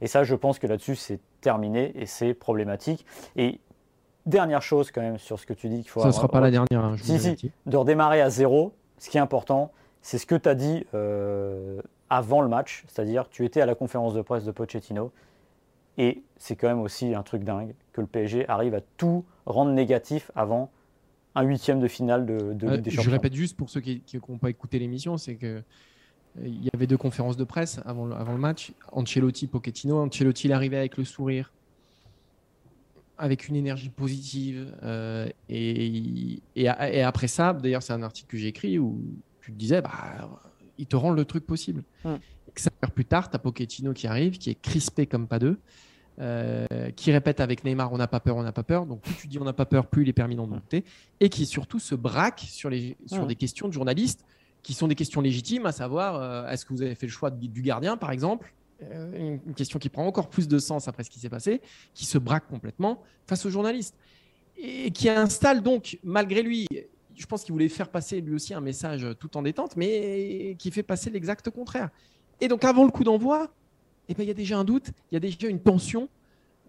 Et ça, je pense que là-dessus, c'est terminé et c'est problématique. Et dernière chose, quand même, sur ce que tu dis qu'il faut. Ça ne sera pas la dernière. Hein, si, si, de redémarrer à zéro, ce qui est important, c'est ce que tu as dit euh, avant le match, c'est-à-dire tu étais à la conférence de presse de Pochettino et c'est quand même aussi un truc dingue que le PSG arrive à tout rendre négatif avant un huitième de finale de, de des Champions. Je répète juste pour ceux qui n'ont pas écouté l'émission, c'est que euh, il y avait deux conférences de presse avant le, avant le match. Ancelotti, Pochettino. Ancelotti, il arrivait avec le sourire, avec une énergie positive. Euh, et, et, après ça, d'ailleurs, c'est un article que j'ai écrit où tu disais, bah, il te rend le truc possible. Hum. Que ça plus tard, tu as Pochettino qui arrive, qui est crispé comme pas deux. Euh, qui répète avec Neymar on n'a pas peur, on n'a pas peur. Donc plus tu dis on n'a pas peur, plus il est permis d'en douter. Et qui surtout se braque sur, les, sur des questions de journalistes qui sont des questions légitimes, à savoir euh, est-ce que vous avez fait le choix du gardien par exemple? Euh, Une question qui prend encore plus de sens après ce qui s'est passé, qui se braque complètement face aux journalistes. Et qui installe donc, malgré lui, je pense qu'il voulait faire passer lui aussi un message tout en détente, mais qui fait passer l'exact contraire. Et donc avant le coup d'envoi, eh ben, il y a déjà un doute, il y a déjà une tension.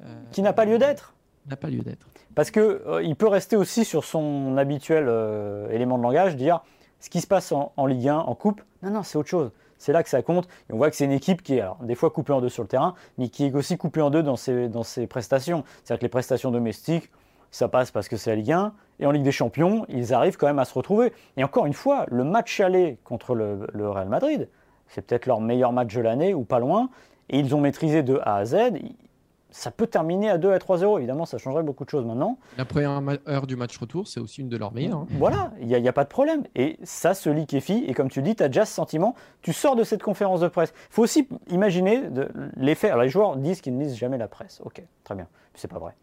Euh, qui n'a pas lieu d'être. N'a pas lieu d'être. Parce qu'il euh, il peut rester aussi sur son habituel euh, élément de langage, dire ce qui se passe en, Ligue 1, en Coupe, non, non, c'est autre chose. C'est là que ça compte. Et on voit que c'est une équipe qui est alors, des fois coupée en deux sur le terrain, mais qui est aussi coupée en deux dans ses, dans ses prestations. C'est-à-dire que les prestations domestiques, ça passe parce que c'est la Ligue 1. Et en Ligue des Champions, ils arrivent quand même à se retrouver. Et encore une fois, le match aller contre le, le Real Madrid, c'est peut-être leur meilleur match de l'année ou pas loin et ils ont maîtrisé de A à Z. Ça peut terminer à 2 à 3-0, évidemment, ça changerait beaucoup de choses maintenant. La première heure du match retour, c'est aussi une de leurs meilleures. Hein. Voilà, il n'y a, pas de problème. Et ça se liquéfie, et comme tu dis, tu as déjà ce sentiment, tu sors de cette conférence de presse. Il faut aussi imaginer l'effet. Alors les joueurs disent qu'ils ne lisent jamais la presse. Ok, très bien, c'est pas vrai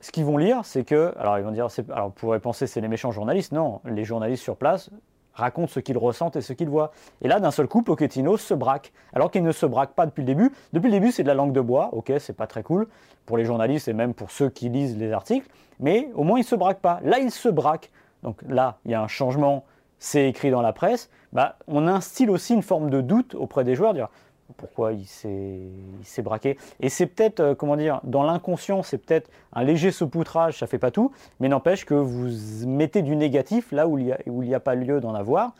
ce qu'ils vont lire, c'est que, alors ils vont dire, alors on pourrait penser c'est les méchants journalistes, non, les journalistes sur place raconte ce qu'il ressent et ce qu'il voit. Et là, d'un seul coup, Pochettino se braque, alors qu'il ne se braque pas depuis le début. Depuis le début, c'est de la langue de bois, ok, c'est pas très cool pour les journalistes et même pour ceux qui lisent les articles, mais au moins il se braque pas. Là, il se braque. Donc là, il y a un changement, c'est écrit dans la presse. Bah, on instille aussi une forme de doute auprès des joueurs, pourquoi il s'est braqué. Et c'est peut-être, euh, comment dire, dans l'inconscient, c'est peut-être un léger saupoutrage, ça fait pas tout, mais n'empêche que vous mettez du négatif là où il n'y a, a, pas lieu d'en avoir,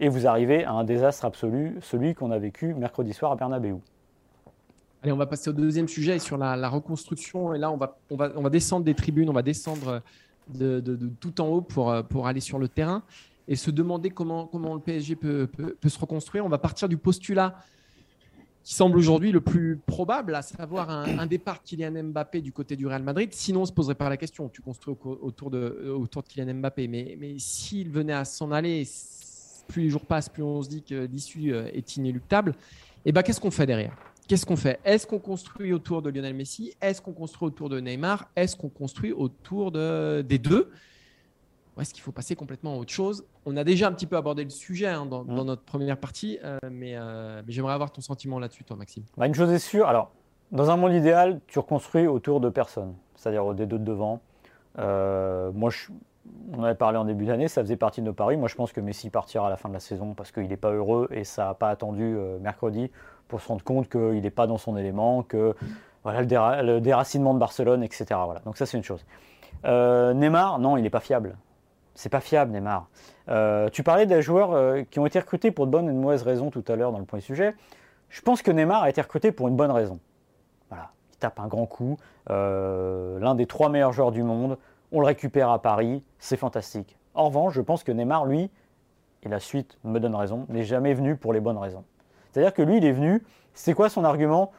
et vous arrivez à un désastre absolu, celui qu'on a vécu mercredi soir à Bernabeu. Allez, on va passer au deuxième sujet sur la, reconstruction. Et là, on va, on, va, on va descendre des tribunes, on va descendre de, tout en haut pour, pour aller sur le terrain et se demander comment, comment le PSG peut, peut se reconstruire. On va partir du postulat qui semble aujourd'hui le plus probable, à savoir un, départ Kylian Mbappé du côté du Real Madrid. Sinon, on se poserait pas la question. Tu construis autour de, autour de Kylian Mbappé. Mais, mais s'il venait à s'en aller, plus les jours passent, plus on se dit que l'issue euh, est inéluctable. Et eh ben, qu'est-ce qu'on fait derrière? Qu'est-ce qu'on fait? Est-ce qu'on construit autour de Lionel Messi? Est-ce qu'on construit autour de Neymar? Est-ce qu'on construit autour de, des deux? Ou est-ce qu'il faut passer complètement à autre chose? On a déjà un petit peu abordé le sujet hein, dans, mmh. notre première partie, euh, euh, mais, j'aimerais avoir ton sentiment là-dessus, toi, Maxime. Bah, une chose est sûre, alors, dans un monde idéal, tu reconstruis autour de personnes, c'est-à-dire des deux de devant. Euh, moi, on avait parlé en début d'année, ça faisait partie de nos paris. Moi, je pense que Messi partira à la fin de la saison parce qu'il n'est pas heureux et ça n'a pas attendu mercredi pour se rendre compte qu'il n'est pas dans son élément, que voilà, le, déracinement de Barcelone, etc. Voilà. Donc ça, c'est une chose. Neymar, non, il n'est pas fiable. C'est pas fiable, Neymar. Euh, tu parlais des joueurs euh, qui ont été recrutés pour de bonnes et de mauvaises raisons tout à l'heure dans le point sujet. Je pense que Neymar a été recruté pour une bonne raison. Voilà, il tape un grand coup. Euh, l'un des trois meilleurs joueurs du monde. On le récupère à Paris. C'est fantastique. En revanche, je pense que Neymar, lui, et la suite me donne raison, n'est jamais venu pour les bonnes raisons. C'est-à-dire que lui, il est venu. C'est quoi son argument?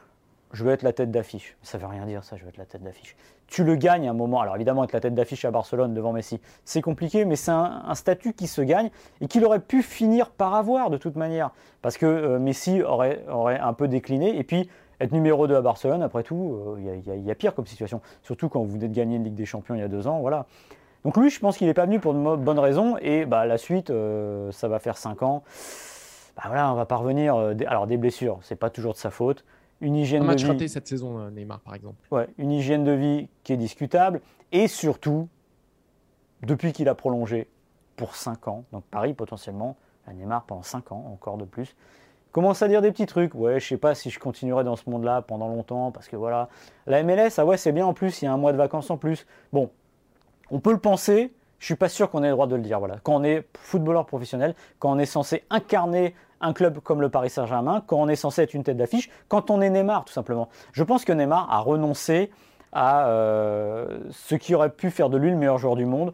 Je veux être la tête d'affiche. Ça veut rien dire ça, je veux être la tête d'affiche. Tu le gagnes à un moment. Alors évidemment, être la tête d'affiche à Barcelone devant Messi, c'est compliqué, mais c'est un, statut qui se gagne et qu'il aurait pu finir par avoir de toute manière. Parce que euh, Messi aurait, un peu décliné. Et puis, être numéro 2 à Barcelone, après tout, euh, il y, a pire comme situation. Surtout quand vous venez de gagner une Ligue des Champions il y a deux ans. Voilà. Donc lui, je pense qu'il n'est pas venu pour de bonnes raisons. Et bah, la suite, euh, ça va faire 5 ans. Bah, voilà, on va parvenir. alors des blessures, c'est pas toujours de sa faute une hygiène un match de vie. raté cette saison, euh, Neymar, par exemple. Ouais, une hygiène de vie qui est discutable. Et surtout, depuis qu'il a prolongé pour 5 ans, donc Paris potentiellement, Neymar pendant 5 ans, encore de plus, commence à dire des petits trucs. Ouais, je sais pas si je continuerai dans ce monde-là pendant longtemps, parce que voilà. La MLS, ah ouais, c'est bien en plus, il y a un mois de vacances en plus. Bon, on peut le penser, je suis pas sûr qu'on ait le droit de le dire. Voilà. Quand on est footballeur professionnel, quand on est censé incarner un club comme le Paris Saint-Germain, quand on est censé être une tête d'affiche, quand on est Neymar tout simplement. Je pense que Neymar a renoncé à euh, ce qui aurait pu faire de lui le meilleur joueur du monde,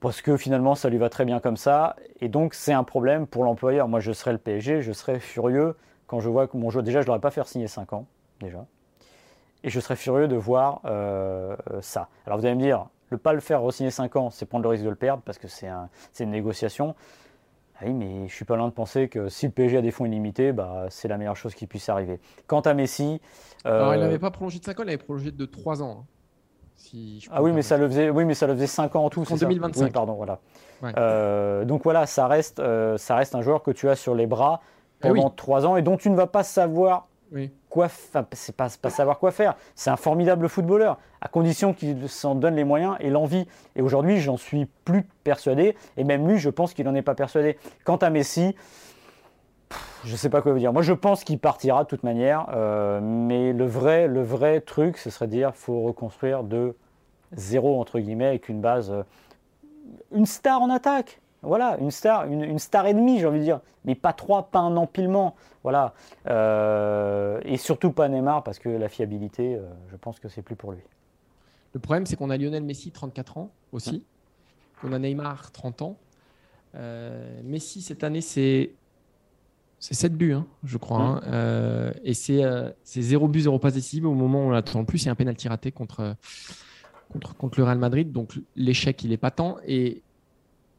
parce que finalement ça lui va très bien comme ça, et donc c'est un problème pour l'employeur. Moi je serais le PSG, je serais furieux quand je vois que mon joueur, déjà je ne l'aurais pas fait signer 5 ans, déjà, et je serais furieux de voir euh, ça. Alors vous allez me dire, ne pas le faire re-signer 5 ans, c'est prendre le risque de le perdre, parce que c'est une négociation. Ah oui, mais je suis pas loin de penser que si le PSG a des fonds illimités, bah, c'est la meilleure chose qui puisse arriver. Quant à Messi. Euh, Alors, il n'avait pas prolongé de 5 ans, il avait prolongé de 3 ans. Hein. ah oui mais, ça le faisait, oui, mais ça le faisait 5 ans en tout. En 2025. Oui, pardon, voilà. Euh, donc voilà, ça reste, euh, ça reste un joueur que tu as sur les bras eh pendant 3 ans et dont tu ne vas pas savoir oui. Quoi c'est pas, pas savoir quoi faire. C'est un formidable footballeur, à condition qu'il s'en donne les moyens et l'envie. Et aujourd'hui, j'en suis plus persuadé, et même lui, je pense qu'il n'en est pas persuadé. Quant à Messi, je ne sais pas quoi vous dire. Moi, je pense qu'il partira de toute manière, euh, mais le vrai, le vrai truc, ce serait de dire faut reconstruire de zéro, entre guillemets, avec une base, euh, une star en attaque. Voilà, une star, une, star et demie, j'ai envie de dire. Mais pas trois, pas un empilement. Voilà. Euh, et surtout pas Neymar, parce que la fiabilité, euh, je pense que c'est plus pour lui. Le problème, c'est qu'on a Lionel Messi, 34 ans aussi. On a Neymar, 30 ans. Euh, Messi, cette année, c'est. C'est 7 buts, hein, je crois. Hein. et c'est 0 but, 0 passe décisive. Au moment où on l'attend le plus, il y a un pénalty raté contre, contre, contre le Real Madrid. Donc l'échec, il est pas tant. Et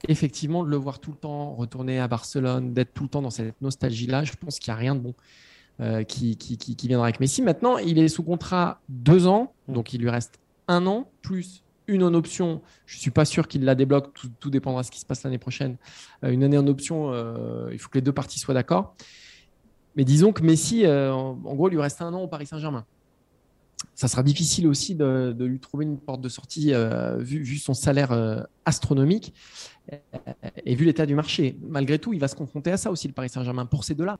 effectivement, de le voir tout le temps retourner à Barcelone, d'être tout le temps dans cette nostalgie-là, je pense qu'il n'y a rien de bon euh, qui, viendra avec Messi. Maintenant, il est sous contrat deux ans, donc il lui reste un an, plus une en option. Je ne suis pas sûr qu'il la débloque, tout, dépendra de ce qui se passe l'année prochaine. Euh, une année en option, euh, il faut que les deux parties soient d'accord. Mais disons que Messi, en, gros, il lui reste un an au Paris Saint-Germain ça sera difficile aussi de, lui trouver une porte de sortie vu, son salaire astronomique. Euh, et vu l'état du marché, malgré tout, il va se confronter à ça aussi, le Paris Saint-Germain, pour ces deux-là.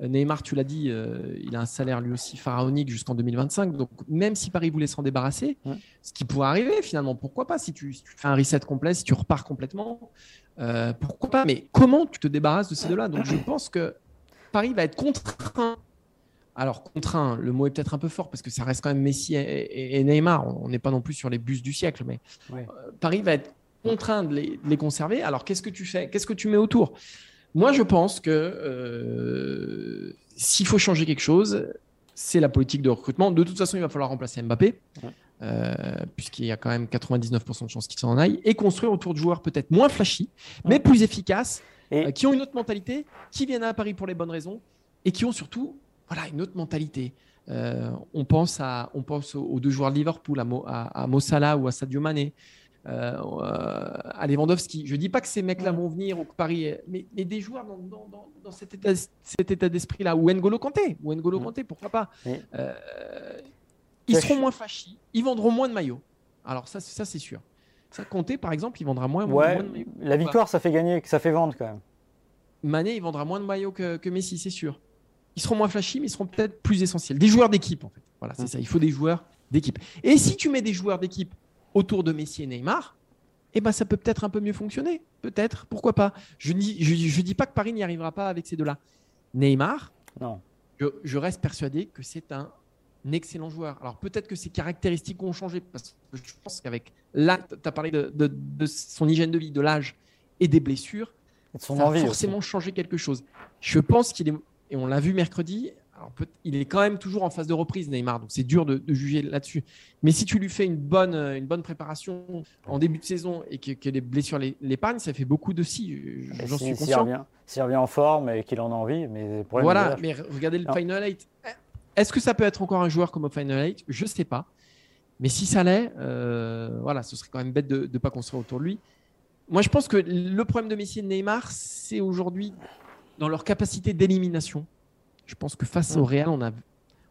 Euh, Neymar, tu l'as dit, euh, il a un salaire lui aussi pharaonique jusqu'en 2025. Donc, même si Paris voulait s'en débarrasser, ce qui pourrait arriver finalement, pourquoi pas si tu, fais un reset complet, si tu repars complètement, pourquoi pas Mais comment tu te débarrasses de ces deux-là? Donc, je pense que Paris va être contraint. Alors, contraint, le mot est peut-être un peu fort parce que ça reste quand même Messi et, Neymar. On n'est pas non plus sur les bus du siècle, mais Paris va être contraint de les, conserver. Alors, qu'est-ce que tu fais? Qu'est-ce que tu mets autour? Moi, je pense que euh, s'il faut changer quelque chose, c'est la politique de recrutement. De toute façon, il va falloir remplacer Mbappé, euh, puisqu'il y a quand même 99% de chances qu'il s'en aille, et construire autour de joueurs peut-être moins flashy, mais plus efficaces, Et- euh, qui ont une autre mentalité, qui viennent à Paris pour les bonnes raisons, et qui ont surtout voilà, une autre mentalité. Euh, on pense, à, on pense aux, aux deux joueurs de Liverpool, à, Mo, à, à Mo Salah ou à Sadio Mané, euh, à Lewandowski. Je dis pas que ces mecs-là vont venir ou que Paris, mais, mais des joueurs dans, dans- dans- dans cet état, d'esprit-là, ou N'Golo Kanté, ou N'Golo. Kanté, pourquoi pas. Euh, ils seront moins flashy, ils vendront moins de maillots. Alors ça, c'est- ça c'est sûr. Ça, Kanté, par exemple, il vendra moins, Ouais, moins de maillots. la victoire, ça fait gagner, ça fait vendre quand même. Mané, il vendra moins de maillots que, que Messi, c'est sûr. Ils seront moins flashy, mais ils seront peut-être plus essentiels. Des joueurs d'équipe, en fait. Voilà, c'est Mm. ça. Il faut des joueurs d'équipe. Et si tu mets des joueurs d'équipe autour de Messi et Neymar, eh ben, ça peut peut-être un peu mieux fonctionner. Peut-être, pourquoi pas? Je ne dis, je, je dis pas que Paris n'y arrivera pas avec ces deux-là. Neymar, Non. je, je reste persuadé que c'est un excellent joueur. Alors peut-être que ses caractéristiques ont changé, parce que je pense qu'avec là, tu as parlé de, de- de son hygiène de vie, de l'âge et des blessures, Et de son ça envie a aussi. forcément changé quelque chose. Je pense qu'il est, et on l'a vu mercredi, alors il est quand même toujours en phase de reprise, Neymar, donc c'est dur de, de juger là-dessus. Mais si tu lui fais une bonne, une bonne préparation en début de saison et que, que les blessures l'é- l'épargnent, ça fait beaucoup de si, j'en si- suis S'il conscient. revient, s'il revient en forme et qu'il en a envie, mais Voilà, mais regardez le Non. Final 8. Est-ce que ça peut être encore un joueur comme au Final 8 Je ne sais pas. Mais si ça l'est, euh, voilà, ce serait quand même bête de ne pas construire autour de lui. Moi, je pense que le problème de Messi et de Neymar, c'est aujourd'hui dans leur capacité d'élimination. Je pense que face au Real, on a,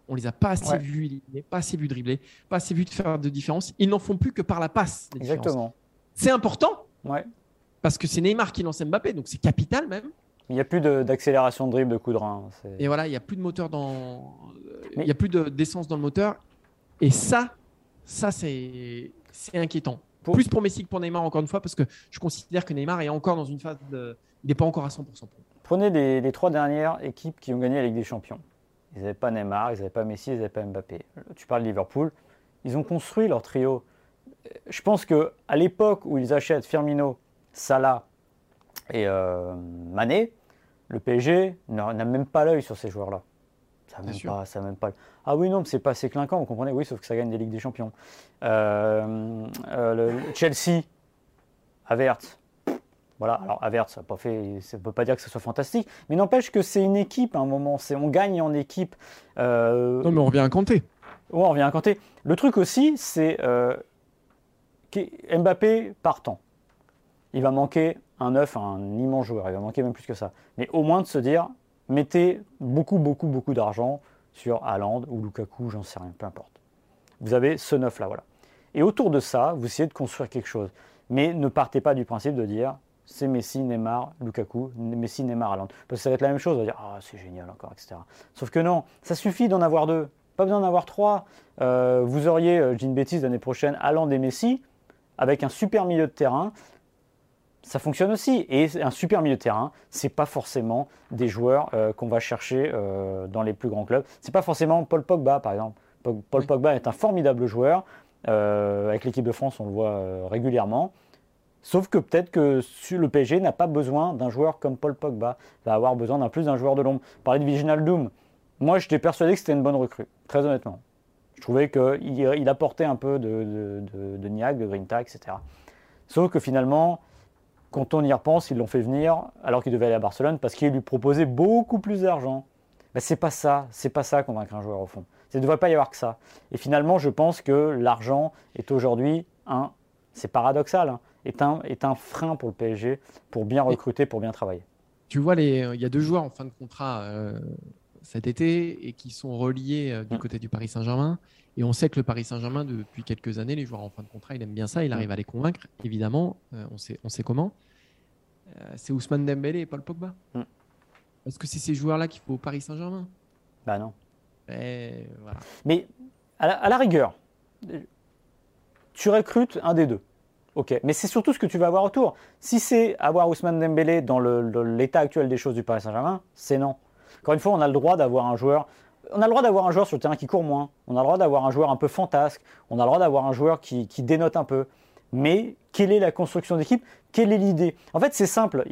on les a pas assez Ouais. vus éliminer, pas assez vus dribbler, pas assez vus de faire de différence. Ils n'en font plus que par la passe. Exactement. C'est important Ouais. parce que c'est Neymar qui lance Mbappé, donc c'est capital même. Il n'y a plus de- d'accélération de dribble, de coup de rein. c'est- Et voilà, il n'y a plus de moteur dans. euh, Il n'y a plus de- d'essence dans le moteur. Et ça, ça c'est inquiétant. Pour- Plus pour Messi que pour Neymar, encore une fois, parce que je considère que Neymar est encore dans une phase de. Il n'est pas encore à 100%. pour. Prenez les, les trois dernières équipes qui ont gagné la Ligue des Champions. Ils n'avaient pas Neymar, ils n'avaient pas Messi, ils n'avaient pas Mbappé. Tu parles de Liverpool. Ils ont construit leur trio. Je pense que à l'époque où ils achètent Firmino, Salah et euh, Mané, le PSG n'a même pas l'œil sur ces joueurs-là. Ça même pas, ça a même pas. Ah oui non, mais c'est pas assez clinquant. Vous comprenez? Oui, sauf que ça gagne des Ligues des Champions. Euh, euh, le, Chelsea, Havertz. Voilà, alors Havertz, ça ne peut pas dire que ce soit fantastique, mais n'empêche que c'est une équipe à un moment, c'est, on gagne en équipe. Euh, Non, mais on revient à compter. Ouais, on revient à compter. Le truc aussi, c'est euh, que Mbappé partant. Il va manquer un neuf, un immense joueur. Il va manquer même plus que ça. Mais au moins de se dire, mettez beaucoup, beaucoup, beaucoup d'argent sur Haaland ou Lukaku, j'en sais rien, peu importe. Vous avez ce neuf là, voilà. Et autour de ça, vous essayez de construire quelque chose. Mais ne partez pas du principe de dire c'est Messi, Neymar, Lukaku, Messi, Neymar, Haaland. Parce que ça va être la même chose, on va dire ah c'est génial encore, etc. Sauf que non, ça suffit d'en avoir deux, pas besoin d'en avoir trois. Euh, vous auriez, euh, je dis une bêtise, l'année prochaine, Haaland et Messi, avec un super milieu de terrain, ça fonctionne aussi. Et un super milieu de terrain, c'est pas forcément des joueurs euh, qu'on va chercher euh, dans les plus grands clubs. C'est pas forcément Paul Pogba, par exemple. Paul. Pogba est un formidable joueur. Euh, avec l'équipe de France, on le voit régulièrement. Sauf que peut-être que le PSG n'a pas besoin d'un joueur comme Paul Pogba, va avoir besoin d'un plus d'un joueur de l'ombre. Parler de Viginal Doom, moi j'étais persuadé que c'était une bonne recrue, très honnêtement. Je trouvais qu'il il apportait un peu de, de, de, de Grinta, etc. Sauf que finalement, quand on y repense, ils l'ont fait venir alors qu'il devait aller à Barcelone parce qu'il lui proposait beaucoup plus d'argent. Ben, c'est pas ça, c'est pas ça convaincre un joueur au fond. Il ne devrait pas y avoir que ça. Et finalement, je pense que l'argent est aujourd'hui un, c'est paradoxal, hein, est, un, est un frein pour le PSG pour bien recruter, pour bien travailler. Tu vois, les- il y a deux joueurs en fin de contrat euh, cet été et qui sont reliés euh, du Mm. côté du Paris Saint-Germain. Et on sait que le Paris Saint-Germain, depuis quelques années, les joueurs en fin de contrat, il aime bien ça, il arrive à les convaincre, évidemment. euh, on, sait, on sait comment. Euh, c'est Ousmane Dembélé et Paul Pogba. Mm. Est-ce que c'est ces joueurs-là qu'il faut au Paris Saint-Germain? Bah non. Eh, voilà. Mais à la, à la rigueur, tu recrutes un des deux. Ok, mais c'est surtout ce que tu vas avoir autour. Si c'est avoir Ousmane Dembélé dans l'état actuel des choses du Paris Saint-Germain, c'est non. Encore une fois, on a le droit d'avoir un joueur. On a le droit d'avoir un joueur sur le terrain qui court moins. On a le droit d'avoir un joueur un peu fantasque. On a le droit d'avoir un joueur qui, dénote un peu. Mais quelle est la construction d'équipe? Quelle est l'idée? En fait, c'est simple.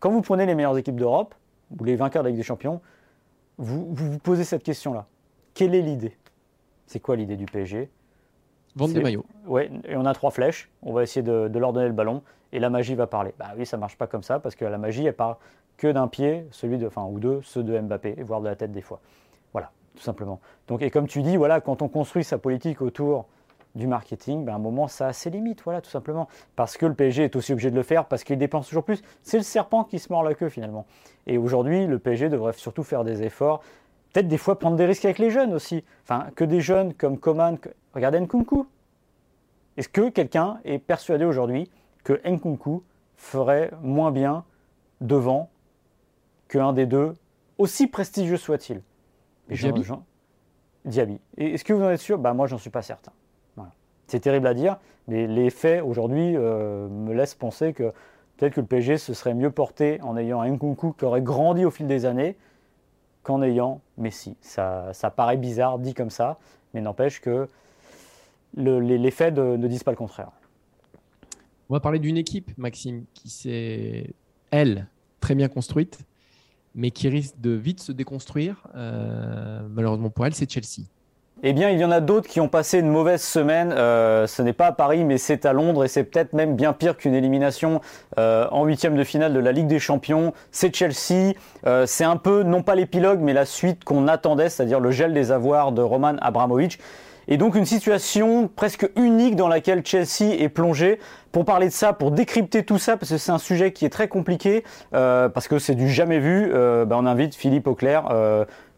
Quand vous prenez les meilleures équipes d'Europe, ou les vainqueurs de la Ligue des Champions, vous, vous posez cette question-là. Quelle est l'idée? C'est quoi l'idée du PSG Vendre des maillots. Ouais, et on a trois flèches. On va essayer de, leur donner le ballon et la magie va parler. Bah oui, ça marche pas comme ça parce que la magie, elle parle que d'un pied, celui de, enfin, ou deux, ceux de Mbappé, voire de la tête des fois. Voilà, tout simplement. Donc, et comme tu dis, voilà, quand on construit sa politique autour du marketing, ben à un moment, ça a ses limites, voilà, tout simplement. Parce que le PSG est aussi obligé de le faire, parce qu'il dépense toujours plus. C'est le serpent qui se mord la queue, finalement. Et aujourd'hui, le PSG devrait surtout faire des efforts, peut-être des fois prendre des risques avec les jeunes aussi. Enfin, que des jeunes comme Coman, regardez Nkunku. Est-ce que quelqu'un est persuadé aujourd'hui que Nkunku ferait moins bien devant qu'un des deux, aussi prestigieux soit-il? Diaby. Diaby. Est-ce que vous en êtes sûr? Bah, Moi, j'en suis pas certain. C'est terrible à dire, mais les faits aujourd'hui euh, me laissent penser que peut-être que le PSG se serait mieux porté en ayant un Nkunku qui aurait grandi au fil des années qu'en ayant Messi. Ça, ça, paraît bizarre dit comme ça, mais n'empêche que les, faits ne disent pas le contraire. On va parler d'une équipe, Maxime, qui s'est, elle, très bien construite, mais qui risque de vite se déconstruire. Euh, malheureusement pour elle, c'est Chelsea. Eh bien, il y en a d'autres qui ont passé une mauvaise semaine. Euh, ce n'est pas à Paris, mais c'est à Londres et c'est peut-être même bien pire qu'une élimination euh, en huitième de finale de la Ligue des Champions. C'est Chelsea. Euh, c'est un peu, non pas l'épilogue, mais la suite qu'on attendait, c'est-à-dire le gel des avoirs de Roman Abramovich. Et donc une situation presque unique dans laquelle Chelsea est plongé. Pour parler de ça, pour décrypter tout ça, parce que c'est un sujet qui est très compliqué, parce que c'est du jamais vu, ben, on invite Philippe Auclair,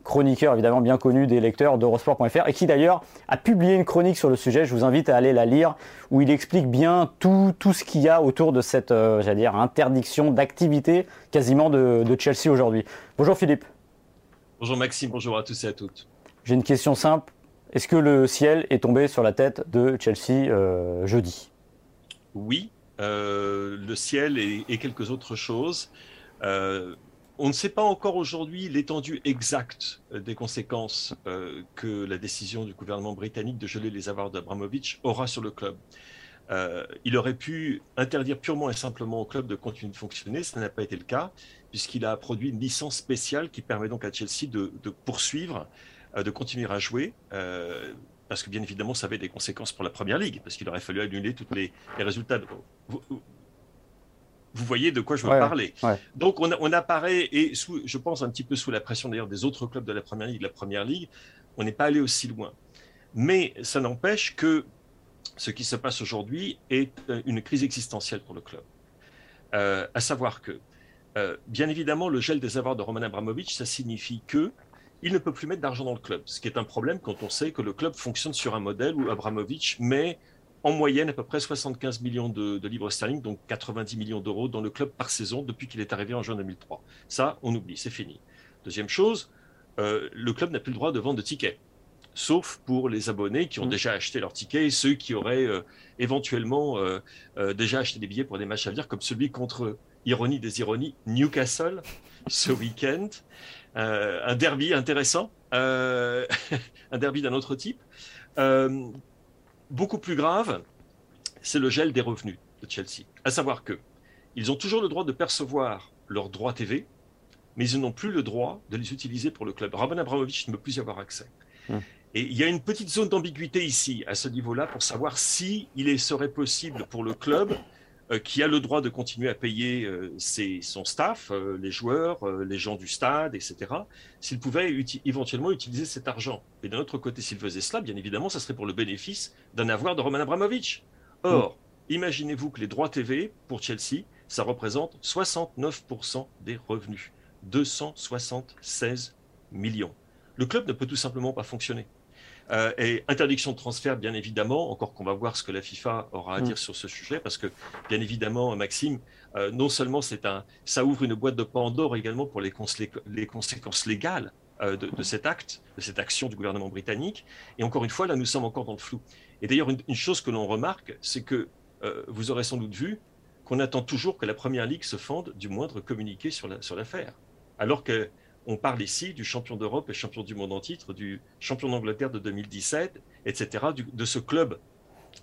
chroniqueur évidemment bien connu des lecteurs d'Eurosport.fr et qui d'ailleurs a publié une chronique sur le sujet. Je vous invite à aller la lire où il explique bien tout, tout ce qu'il y a autour de cette euh, dire, interdiction d'activité quasiment de, Chelsea aujourd'hui. Bonjour Philippe. Bonjour Maxime, bonjour à tous et à toutes. J'ai une question simple. Est-ce que le ciel est tombé sur la tête de Chelsea euh, jeudi? Oui, euh, le ciel et, et, quelques autres choses. On ne sait pas encore aujourd'hui l'étendue exacte euh, des conséquences euh, que la décision du gouvernement britannique de geler les avoirs d'Abramovich aura sur le club. Euh, il aurait pu interdire purement et simplement au club de continuer de fonctionner, ça n'a pas été le cas, puisqu'il a produit une licence spéciale qui permet donc à Chelsea de, poursuivre, de continuer à jouer, parce que bien évidemment ça avait des conséquences pour la Première Ligue, parce qu'il aurait fallu annuler tous les, résultats. Voyez de quoi je veux parler. Donc on, apparaît, et je pense un petit peu sous la pression d'ailleurs des autres clubs de la Première Ligue, de la Première Ligue, on n'est pas allé aussi loin. Mais ça n'empêche que ce qui se passe aujourd'hui est euh, une crise existentielle pour le club. Euh, à savoir que, euh, bien évidemment, le gel des avoirs de Roman Abramovich, ça signifie que il ne peut plus mettre d'argent dans le club, ce qui est un problème quand on sait que le club fonctionne sur un modèle où Abramovich met en moyenne à peu près 75 millions de, livres sterling, donc 90 millions d'euros dans le club par saison depuis qu'il est arrivé en juin 2003. Ça, on oublie, c'est fini. Deuxième chose, euh, le club n'a plus le droit de vendre de tickets, sauf pour les abonnés qui ont mmh. déjà acheté leurs tickets et ceux qui auraient euh, éventuellement euh, déjà acheté des billets pour des matchs à venir, comme celui contre, ironie des ironies, Newcastle ce week-end. un derby intéressant, un derby d'un autre type beaucoup plus grave, c'est le gel des revenus de Chelsea. À savoir que ils ont toujours le droit de percevoir leurs droits TV, mais ils n'ont plus le droit de les utiliser pour le club. Roman Abramovich ne peut plus y avoir accès. Hmm. Et il y a une petite zone d'ambiguïté ici, à ce niveau-là, pour savoir si il serait possible pour le club qui a le droit de continuer à payer euh, son staff, euh, les joueurs, les gens du stade, etc., s'il pouvait éventuellement utiliser cet argent. Et d'un autre côté, s'il faisait cela, bien évidemment, ça serait pour le bénéfice d'un avoir de Roman Abramovich. Or, mm. imaginez-vous que les droits TV pour Chelsea, ça représente 69% des revenus. 276 millions. Le club ne peut tout simplement pas fonctionner. Euh, et interdiction de transfert, bien évidemment, encore qu'on va voir ce que la FIFA aura à mm. dire sur ce sujet, parce que, bien évidemment, Maxime, euh, non seulement c'est un, ça ouvre une boîte de Pandore également pour les, les conséquences légales euh, de, cet acte, de cette action du gouvernement britannique. Et encore une fois, là, nous sommes encore dans le flou. Et d'ailleurs, une, chose que l'on remarque, c'est que vous aurez sans doute vu qu'on attend toujours que la Première Ligue se fende du moindre communiqué sur l'affaire. Sur alors que on parle ici du champion d'Europe et champion du monde en titre, du champion d'Angleterre de 2017, etc., de ce club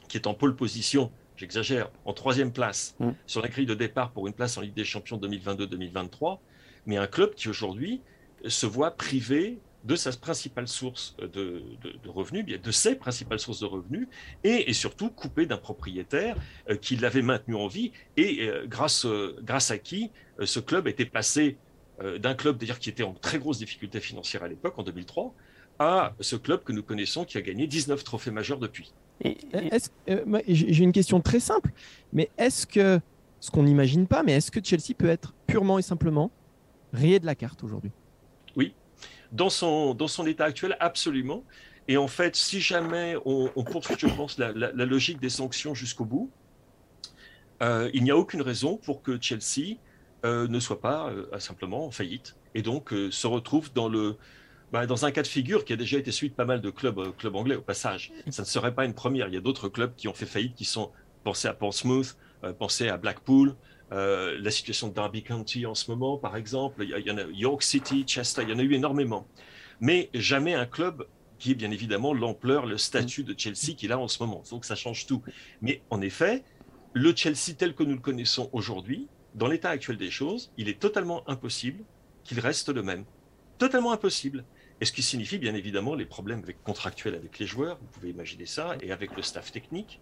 qui est en pole position, j'exagère, en troisième place mm. sur la grille de départ pour une place en Ligue des Champions 2022-2023, mais un club qui aujourd'hui se voit privé de sa principale source de, revenus, bien de ses principales sources de revenus, et, surtout coupé d'un propriétaire euh, qui l'avait maintenu en vie et euh, grâce, euh, grâce à qui ce club était passé d'un club d'ailleurs qui était en très grosse difficulté financière à l'époque, en 2003, à ce club que nous connaissons qui a gagné 19 trophées majeurs depuis. J'ai une question très simple, mais est-ce que, ce qu'on n'imagine pas, mais est-ce que Chelsea peut être purement et simplement rayé de la carte aujourd'hui? Oui, dans son, dans son état actuel, absolument. Et en fait, si jamais on, poursuit, je pense, la, logique des sanctions jusqu'au bout, euh, il n'y a aucune raison pour que Chelsea euh, ne soit pas euh, simplement en faillite et donc se retrouve dans le bah, dans un cas de figure qui a déjà été suivi de pas mal de clubs, clubs anglais au passage. Ça ne serait pas une première. Il y a d'autres clubs qui ont fait faillite, qui sont pensés à Portsmouth, pensés à Blackpool, euh, la situation de Derby County en ce moment, par exemple, il y, a York City, Chester, il y en a eu énormément. Mais jamais un club qui est bien évidemment l'ampleur, le statut de Chelsea qu'il a en ce moment. Donc ça change tout. Mais en effet, le Chelsea tel que nous le connaissons aujourd'hui, dans l'état actuel des choses, il est totalement impossible qu'il reste le même. Totalement impossible. Et ce qui signifie bien évidemment les problèmes contractuels avec les joueurs, vous pouvez imaginer ça, et avec le staff technique.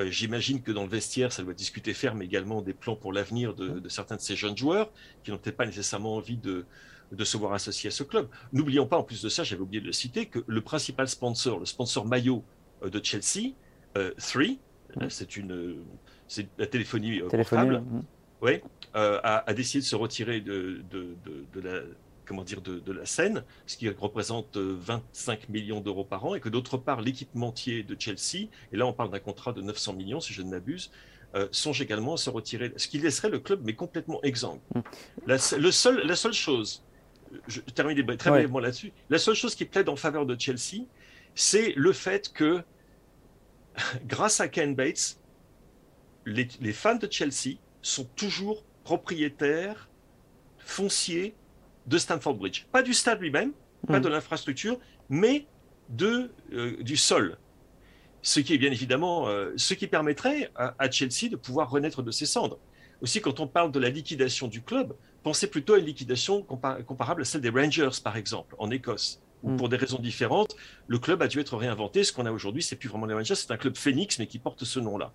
Euh, j'imagine que dans le vestiaire, ça doit discuter ferme également des plans pour l'avenir de, certains de ces jeunes joueurs qui n'ont peut-être pas nécessairement envie de, se voir associés à ce club. N'oublions pas, en plus de ça, j'avais oublié de le citer, que le principal sponsor, le sponsor maillot euh, de Chelsea, 3, euh, c'est une c'est la téléphonie, portable, a, décidé de se retirer de, de la comment dire, de, la scène, ce qui représente 25 euh, millions d'euros par an, et que d'autre part, l'équipementier de Chelsea, et là on parle d'un contrat de 900 millions si je ne m'abuse, euh, songe également à se retirer, ce qui laisserait le club mais complètement exsangue. Mm. La, le seul, la seule chose, je termine très brièvement là-dessus, la seule chose qui plaide en faveur de Chelsea, c'est le fait que, grâce à Ken Bates, les, les fans de Chelsea sont toujours propriétaires fonciers de Stamford Bridge. Pas du stade lui-même, pas hmm. de l'infrastructure, mais de, euh, du sol. Ce qui est bien évidemment euh, ce qui permettrait à, Chelsea de pouvoir renaître de ses cendres. Aussi, quand on parle de la liquidation du club, pensez plutôt à une liquidation comparable à celle des Rangers, par exemple, en Écosse, où hmm. pour des raisons différentes, le club a dû être réinventé. Ce qu'on a aujourd'hui, c'est plus vraiment les Rangers, c'est un club phénix, mais qui porte ce nom-là.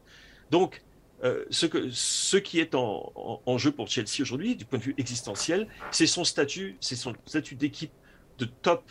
Donc, euh, ce, que, ce qui est en, en, jeu pour Chelsea aujourd'hui, du point de vue existentiel, c'est son statut, c'est son statut d'équipe de top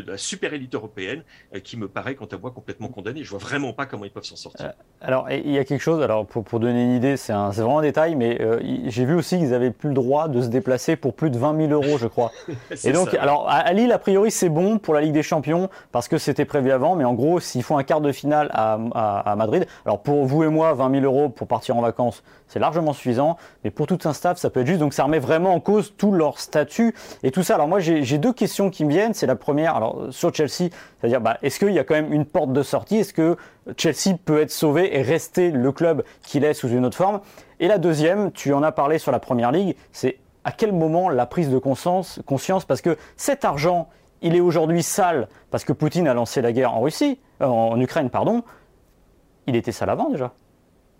de la super élite européenne euh, qui me paraît, quant à moi, complètement condamné. Je vois vraiment pas comment ils peuvent s'en sortir. Euh, alors, il y a quelque chose, alors pour, pour donner une idée, c'est vraiment un détail, mais euh, j'ai vu aussi qu'ils n'avaient plus le droit de se déplacer pour plus de 20 000 euros, je crois. Et donc, alors à, Lille, a priori, c'est bon pour la Ligue des Champions parce que c'était prévu avant, mais en gros, s'ils font un quart de finale à, à, Madrid, alors pour vous et moi, 20 000 euros pour partir en vacances, c'est largement suffisant, mais pour tout un staff, ça peut être juste. Donc, ça remet vraiment en cause tout leur statut et tout ça. Alors, moi, j'ai deux questions qui me viennent. C'est la première alors, sur Chelsea, c'est-à-dire, bah, est-ce qu'il y a quand même une porte de sortie? Est-ce que Chelsea peut être sauvé et rester le club qu'il est sous une autre forme? Et la deuxième, tu en as parlé sur la Première Ligue, c'est à quel moment la prise de conscience, conscience? Parce que cet argent, il est aujourd'hui sale parce que Poutine a lancé la guerre en Russie, euh, en Ukraine, pardon. Il était sale avant déjà.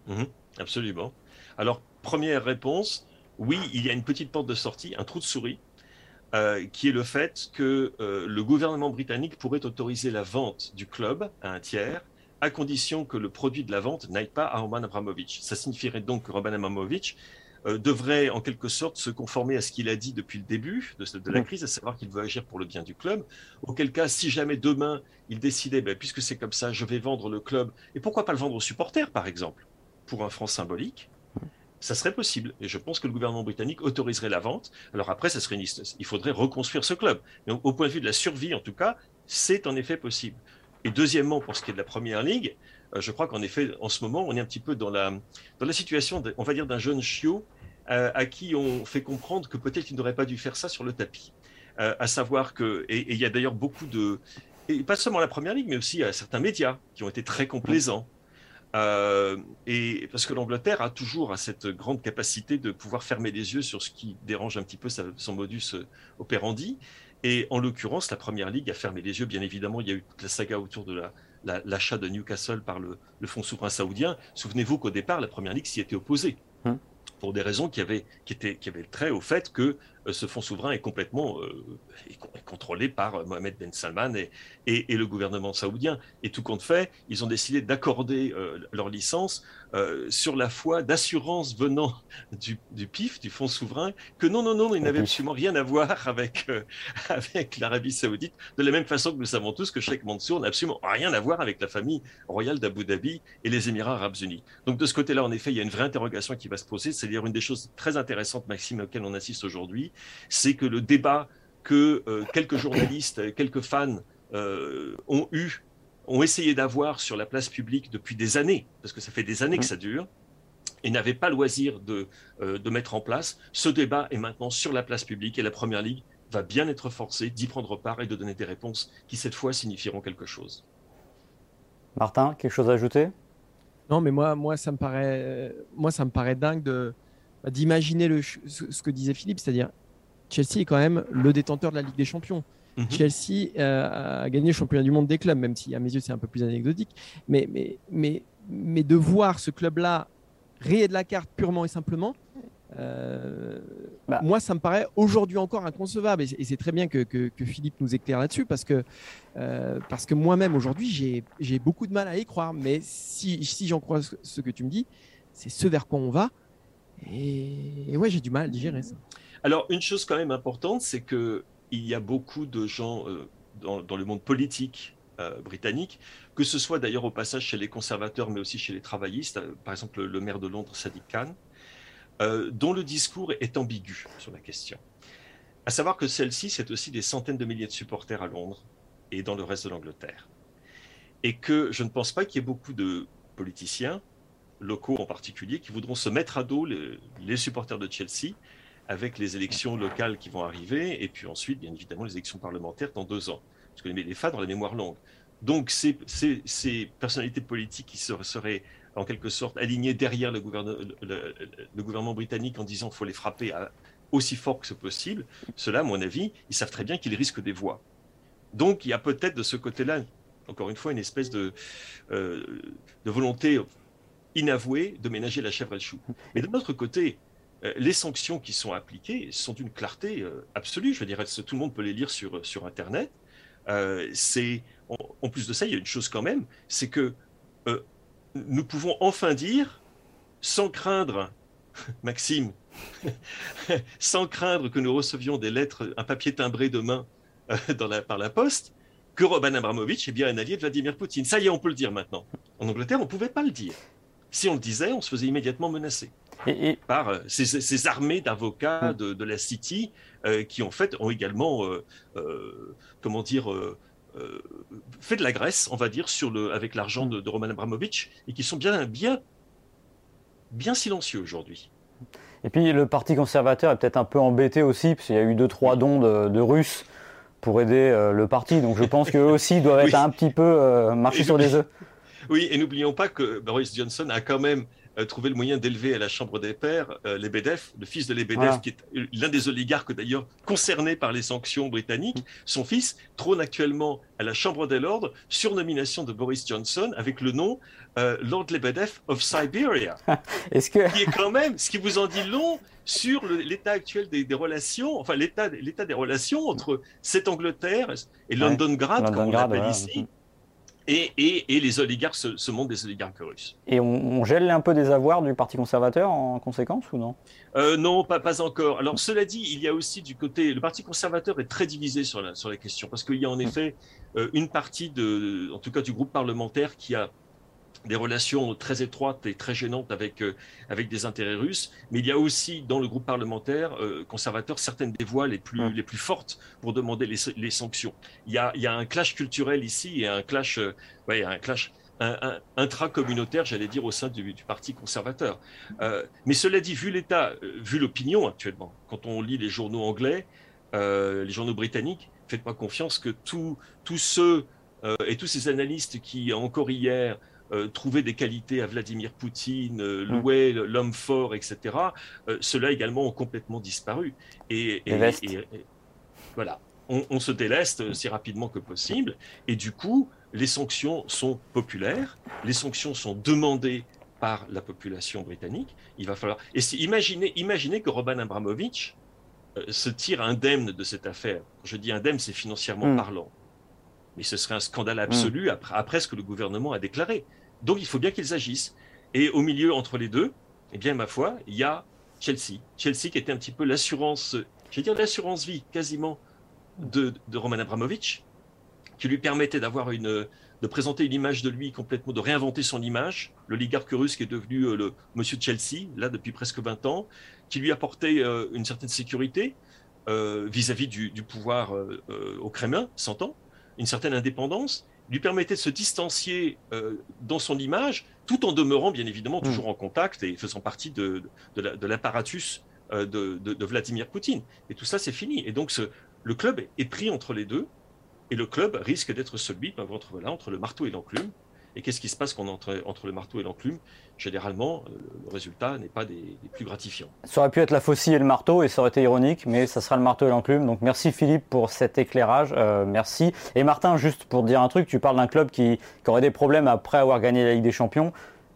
Mhm, absolument. Alors, première réponse, oui, il y a une petite porte de sortie, un trou de souris. Euh, qui est le fait que euh, le gouvernement britannique pourrait autoriser la vente du club à un tiers, à condition que le produit de la vente n'aille pas à Roman Abramovich. Ça signifierait donc que Roman Abramovich euh, devrait en quelque sorte se conformer à ce qu'il a dit depuis le début de, de la crise, à savoir qu'il veut agir pour le bien du club. Auquel cas, si jamais demain il décidait, ben, puisque c'est comme ça, je vais vendre le club, et pourquoi pas le vendre aux supporters, par exemple, pour un franc symbolique, ça serait possible. Et je pense que le gouvernement britannique autoriserait la vente. Alors après, ça serait il faudrait reconstruire ce club. Mais au point de vue de la survie, en tout cas, c'est en effet possible. Et deuxièmement, pour ce qui est de la première ligue, euh, je crois qu'en effet, en ce moment, on est un petit peu dans la, dans la situation, on va dire, d'un jeune chiot euh, à qui on fait comprendre que peut-être il n'aurait pas dû faire ça sur le tapis. Euh, à savoir que, et il y a d'ailleurs beaucoup de, et pas seulement la première ligue, mais aussi certains médias qui ont été très complaisants. Euh, et parce que l'Angleterre a toujours cette grande capacité de pouvoir fermer les yeux sur ce qui dérange un petit peu son modus operandi. Et en l'occurrence, la Première Ligue a fermé les yeux. Bien évidemment, il y a eu toute la saga autour de l'achat de Newcastle par le, fonds souverain saoudien. Souvenez-vous qu'au départ, la Première Ligue s'y était opposée. Hum. Pour des raisons qui avaient, qui, étaient, qui avaient trait au fait que ce fonds souverain est complètement contrôlé par Mohamed Ben Salman et, et, le gouvernement saoudien. Et tout compte fait, ils ont décidé d'accorder leur licence sur la foi d'assurance venant du, du, PIF, du fonds souverain, que non, non, non, il n'avait absolument rien à voir avec, avec l'Arabie saoudite, de la même façon que nous savons tous que Sheikh Mansour n'a absolument rien à voir avec la famille royale d'Abu Dhabi et les Émirats arabes unis. Donc de ce côté-là, en effet, il y a une vraie interrogation qui va se poser. C'est dire une des choses très intéressantes, Maxime, auxquelles on assiste aujourd'hui, c'est que le débat que euh, quelques journalistes, quelques fans euh, ont eu, ont essayé d'avoir sur la place publique depuis des années, parce que ça fait des années que ça dure, et n'avaient pas loisir de, euh, de mettre en place. Ce débat est maintenant sur la place publique et la Première Ligue va bien être forcée d'y prendre part et de donner des réponses qui, cette fois, signifieront quelque chose. Martin, quelque chose à ajouter? Non, mais moi, moi, ça me paraît, moi, ça me paraît dingue de, bah, d'imaginer le, ce que disait Philippe, c'est-à-dire Chelsea est quand même le détenteur de la Ligue des Champions. Mhm. Chelsea euh, a gagné le championnat du monde des clubs, même si à mes yeux c'est un peu plus anecdotique. Mais, mais, mais, mais de voir ce club-là rayer de la carte purement et simplement, euh, bah. Moi, ça me paraît aujourd'hui encore inconcevable. Et c'est très bien que, Philippe nous éclaire là-dessus parce que, euh, parce que moi-même, aujourd'hui, j'ai beaucoup de mal à y croire. Mais si, si j'en crois ce que tu me dis, c'est ce vers quoi on va. Et, ouais, j'ai du mal à digérer ça. Alors, une chose quand même importante, c'est qu'il y a beaucoup de gens euh, dans, le monde politique britannique, que ce soit d'ailleurs au passage chez les conservateurs, mais aussi chez les travaillistes. Par exemple, le maire de Londres, Sadiq Khan euh, dont le discours est ambigu sur la question. À savoir que celle-ci, c'est aussi des centaines de milliers de supporters à Londres et dans le reste de l'Angleterre. Et que je ne pense pas qu'il y ait beaucoup de politiciens, locaux en particulier, qui voudront se mettre à dos les, supporters de Chelsea avec les élections locales qui vont arriver, et puis ensuite, bien évidemment, les élections parlementaires dans deux ans. Parce que les, fans ont la mémoire longue. Donc, ces, personnalités politiques qui seraient en quelque sorte aligné derrière le, gouvernement, britannique en disant qu'il faut les frapper aussi fort que ce possible, cela, à mon avis, ils savent très bien qu'ils risquent des voix. Donc il y a peut-être de ce côté-là, encore une fois, une espèce de, euh, volonté inavouée de ménager la chèvre et le chou. Mais de notre côté, les sanctions qui sont appliquées sont d'une clarté euh, absolue. Je veux dire, tout le monde peut les lire sur, sur Internet? c'est en, plus de ça, il y a une chose quand même, c'est que nous pouvons enfin dire, sans craindre, Maxime, sans craindre que nous recevions des lettres, un papier timbré demain euh, par la poste, que Roman Abramovich est bien un allié de Vladimir Poutine. Ça y est, on peut le dire maintenant. En Angleterre, on ne pouvait pas le dire. Si on le disait, on se faisait immédiatement menacer par euh, ces, armées d'avocats de, la City euh, qui, en fait, ont également, comment dire, euh, fait de la graisse, on va dire, sur le, avec l'argent de, Roman Abramovich, et qui sont bien, bien, bien silencieux aujourd'hui. Et puis le Parti conservateur est peut-être un peu embêté aussi, parce qu'il y a eu deux, trois dons de, Russes pour aider euh, le parti. Donc je pense qu'eux aussi doivent être un petit peu euh, marcher sur des œufs. Oui, et n'oublions pas que Boris Johnson a quand même euh, trouver le moyen d'élever à la Chambre des Pairs euh, Lebedev, le fils de Lebedev, qui est l'un des oligarques d'ailleurs concernés par les sanctions britanniques. Son fils trône actuellement à la Chambre des Lords sur nomination de Boris Johnson avec le nom euh, Lord Lebedev of Siberia. Est-ce que... Qui est quand même, ce qui vous en dit long sur l'état actuel des, relations, enfin l'état des relations entre cette Angleterre et Londongrad, comme on l'appelle ici. Et, et, les oligarques se, se, montrent des oligarques russes. Et on, gèle un peu des avoirs du Parti conservateur en conséquence ou non? Euh, Non, pas, pas encore. Alors cela dit, il y a aussi du côté... Le Parti conservateur est très divisé sur la, sur la question, parce qu'il y a en effet euh, une partie, de, en tout cas du groupe parlementaire, qui a des relations très étroites et très gênantes avec, euh, avec des intérêts russes, mais il y a aussi dans le groupe parlementaire euh, conservateur certaines des voix les plus, hum. les plus fortes pour demander les, les, sanctions. Il y, a, il y a un clash culturel ici et un clash, euh, ouais, un clash un, intra-communautaire, j'allais dire, au sein du, du Parti conservateur. mais cela dit, vu l'État, vu l'opinion actuellement, quand on lit les journaux anglais, les journaux britanniques, faites-moi confiance que tous ceux et tous ces analystes qui, encore hier, euh, trouver des qualités à Vladimir Poutine, euh, mm. louer l'homme fort, etc., euh, ceux-là également ont complètement disparu. Et, voilà, on, se déleste si rapidement que possible. Et du coup, les sanctions sont populaires, les sanctions sont demandées par la population britannique. Il va falloir. Et imaginez, imaginez que Roman Abramovich euh, se tire indemne de cette affaire. Quand je dis indemne, c'est financièrement Mm. parlant. Mais ce serait un scandale absolu après, après ce que le gouvernement a déclaré. Donc il faut bien qu'ils agissent. Et au milieu, entre les deux, eh bien, ma foi, il y a Chelsea. Chelsea qui était un petit peu l'assurance, je vais dire l'assurance vie quasiment de, Roman Abramovich, qui lui permettait d'avoir une, de présenter une image de lui complètement, de réinventer son image, l'oligarque russe qui est devenu euh, le monsieur Chelsea, là depuis presque 20 ans, qui lui apportait euh, une certaine sécurité euh, vis-à-vis du, pouvoir euh, au Kremlin, s'entend, une certaine indépendance, lui permettait de se distancier euh, dans son image, tout en demeurant bien évidemment toujours en contact et faisant partie de, de, la- de l'apparatus euh, de, de- de Vladimir Poutine. Et tout ça, c'est fini. Et donc, ce- le club est pris entre les deux, et le club risque d'être celui, ben, entre, voilà, entre le marteau et l'enclume. Et qu'est-ce qui se passe entre, entre le marteau et l'enclume? Généralement, euh, le résultat n'est pas des, plus gratifiants. Ça aurait pu être la faucille et le marteau, et ça aurait été ironique, mais ça sera le marteau et l'enclume. Donc merci Philippe pour cet éclairage. euh, merci. Et Martin, juste pour dire un truc, tu parles d'un club qui, qui aurait des problèmes après avoir gagné la Ligue des Champions.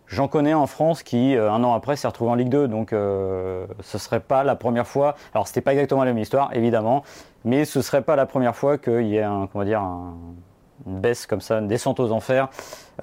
J'en connais en France qui, euh, un an après, s'est retrouvé en Ligue 2. Donc euh, ce serait pas la première fois. Alors c'était pas exactement la même histoire, évidemment, mais ce serait pas la première fois qu'il y ait un, comment dire, un- une baisse comme ça, une descente aux enfers,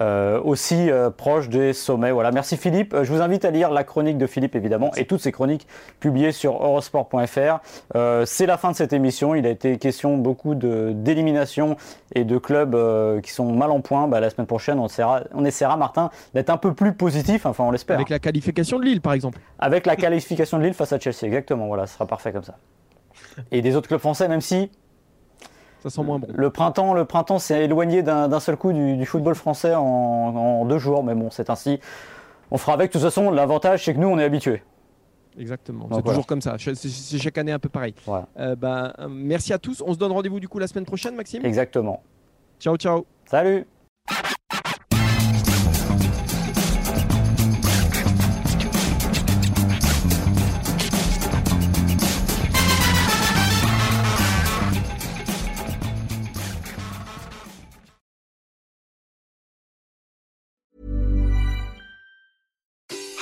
euh, aussi euh, proche des sommets. Voilà. Merci Philippe. Euh, Je vous invite à lire la chronique de Philippe, évidemment, et toutes ces chroniques publiées sur eurosport.fr. Euh, C'est la fin de cette émission. Il a été question beaucoup de- d'élimination et de clubs qui sont mal en point. Bah, la semaine prochaine, on essaiera, on essaiera Martin, d'être un peu plus positif, enfin on l'espère, Avec la qualification de Lille, par exemple. avec la qualification de Lille face à Chelsea. Exactement, voilà, ce sera parfait comme ça. Et des autres clubs français, même si Ça sent moins bon. le printemps, le printemps s'est éloigné d'un seul coup du, du football français en, en deux jours, mais bon, c'est ainsi. On fera avec. De toute façon, l'avantage, c'est que nous, on est habitués. Exactement. C'est voilà. toujours comme ça. C'est- chaque année un peu pareil. Voilà. Euh, ben, euh, merci à tous. On se donne rendez-vous du coup la semaine prochaine, Maxime? Exactement. Ciao, ciao. Salut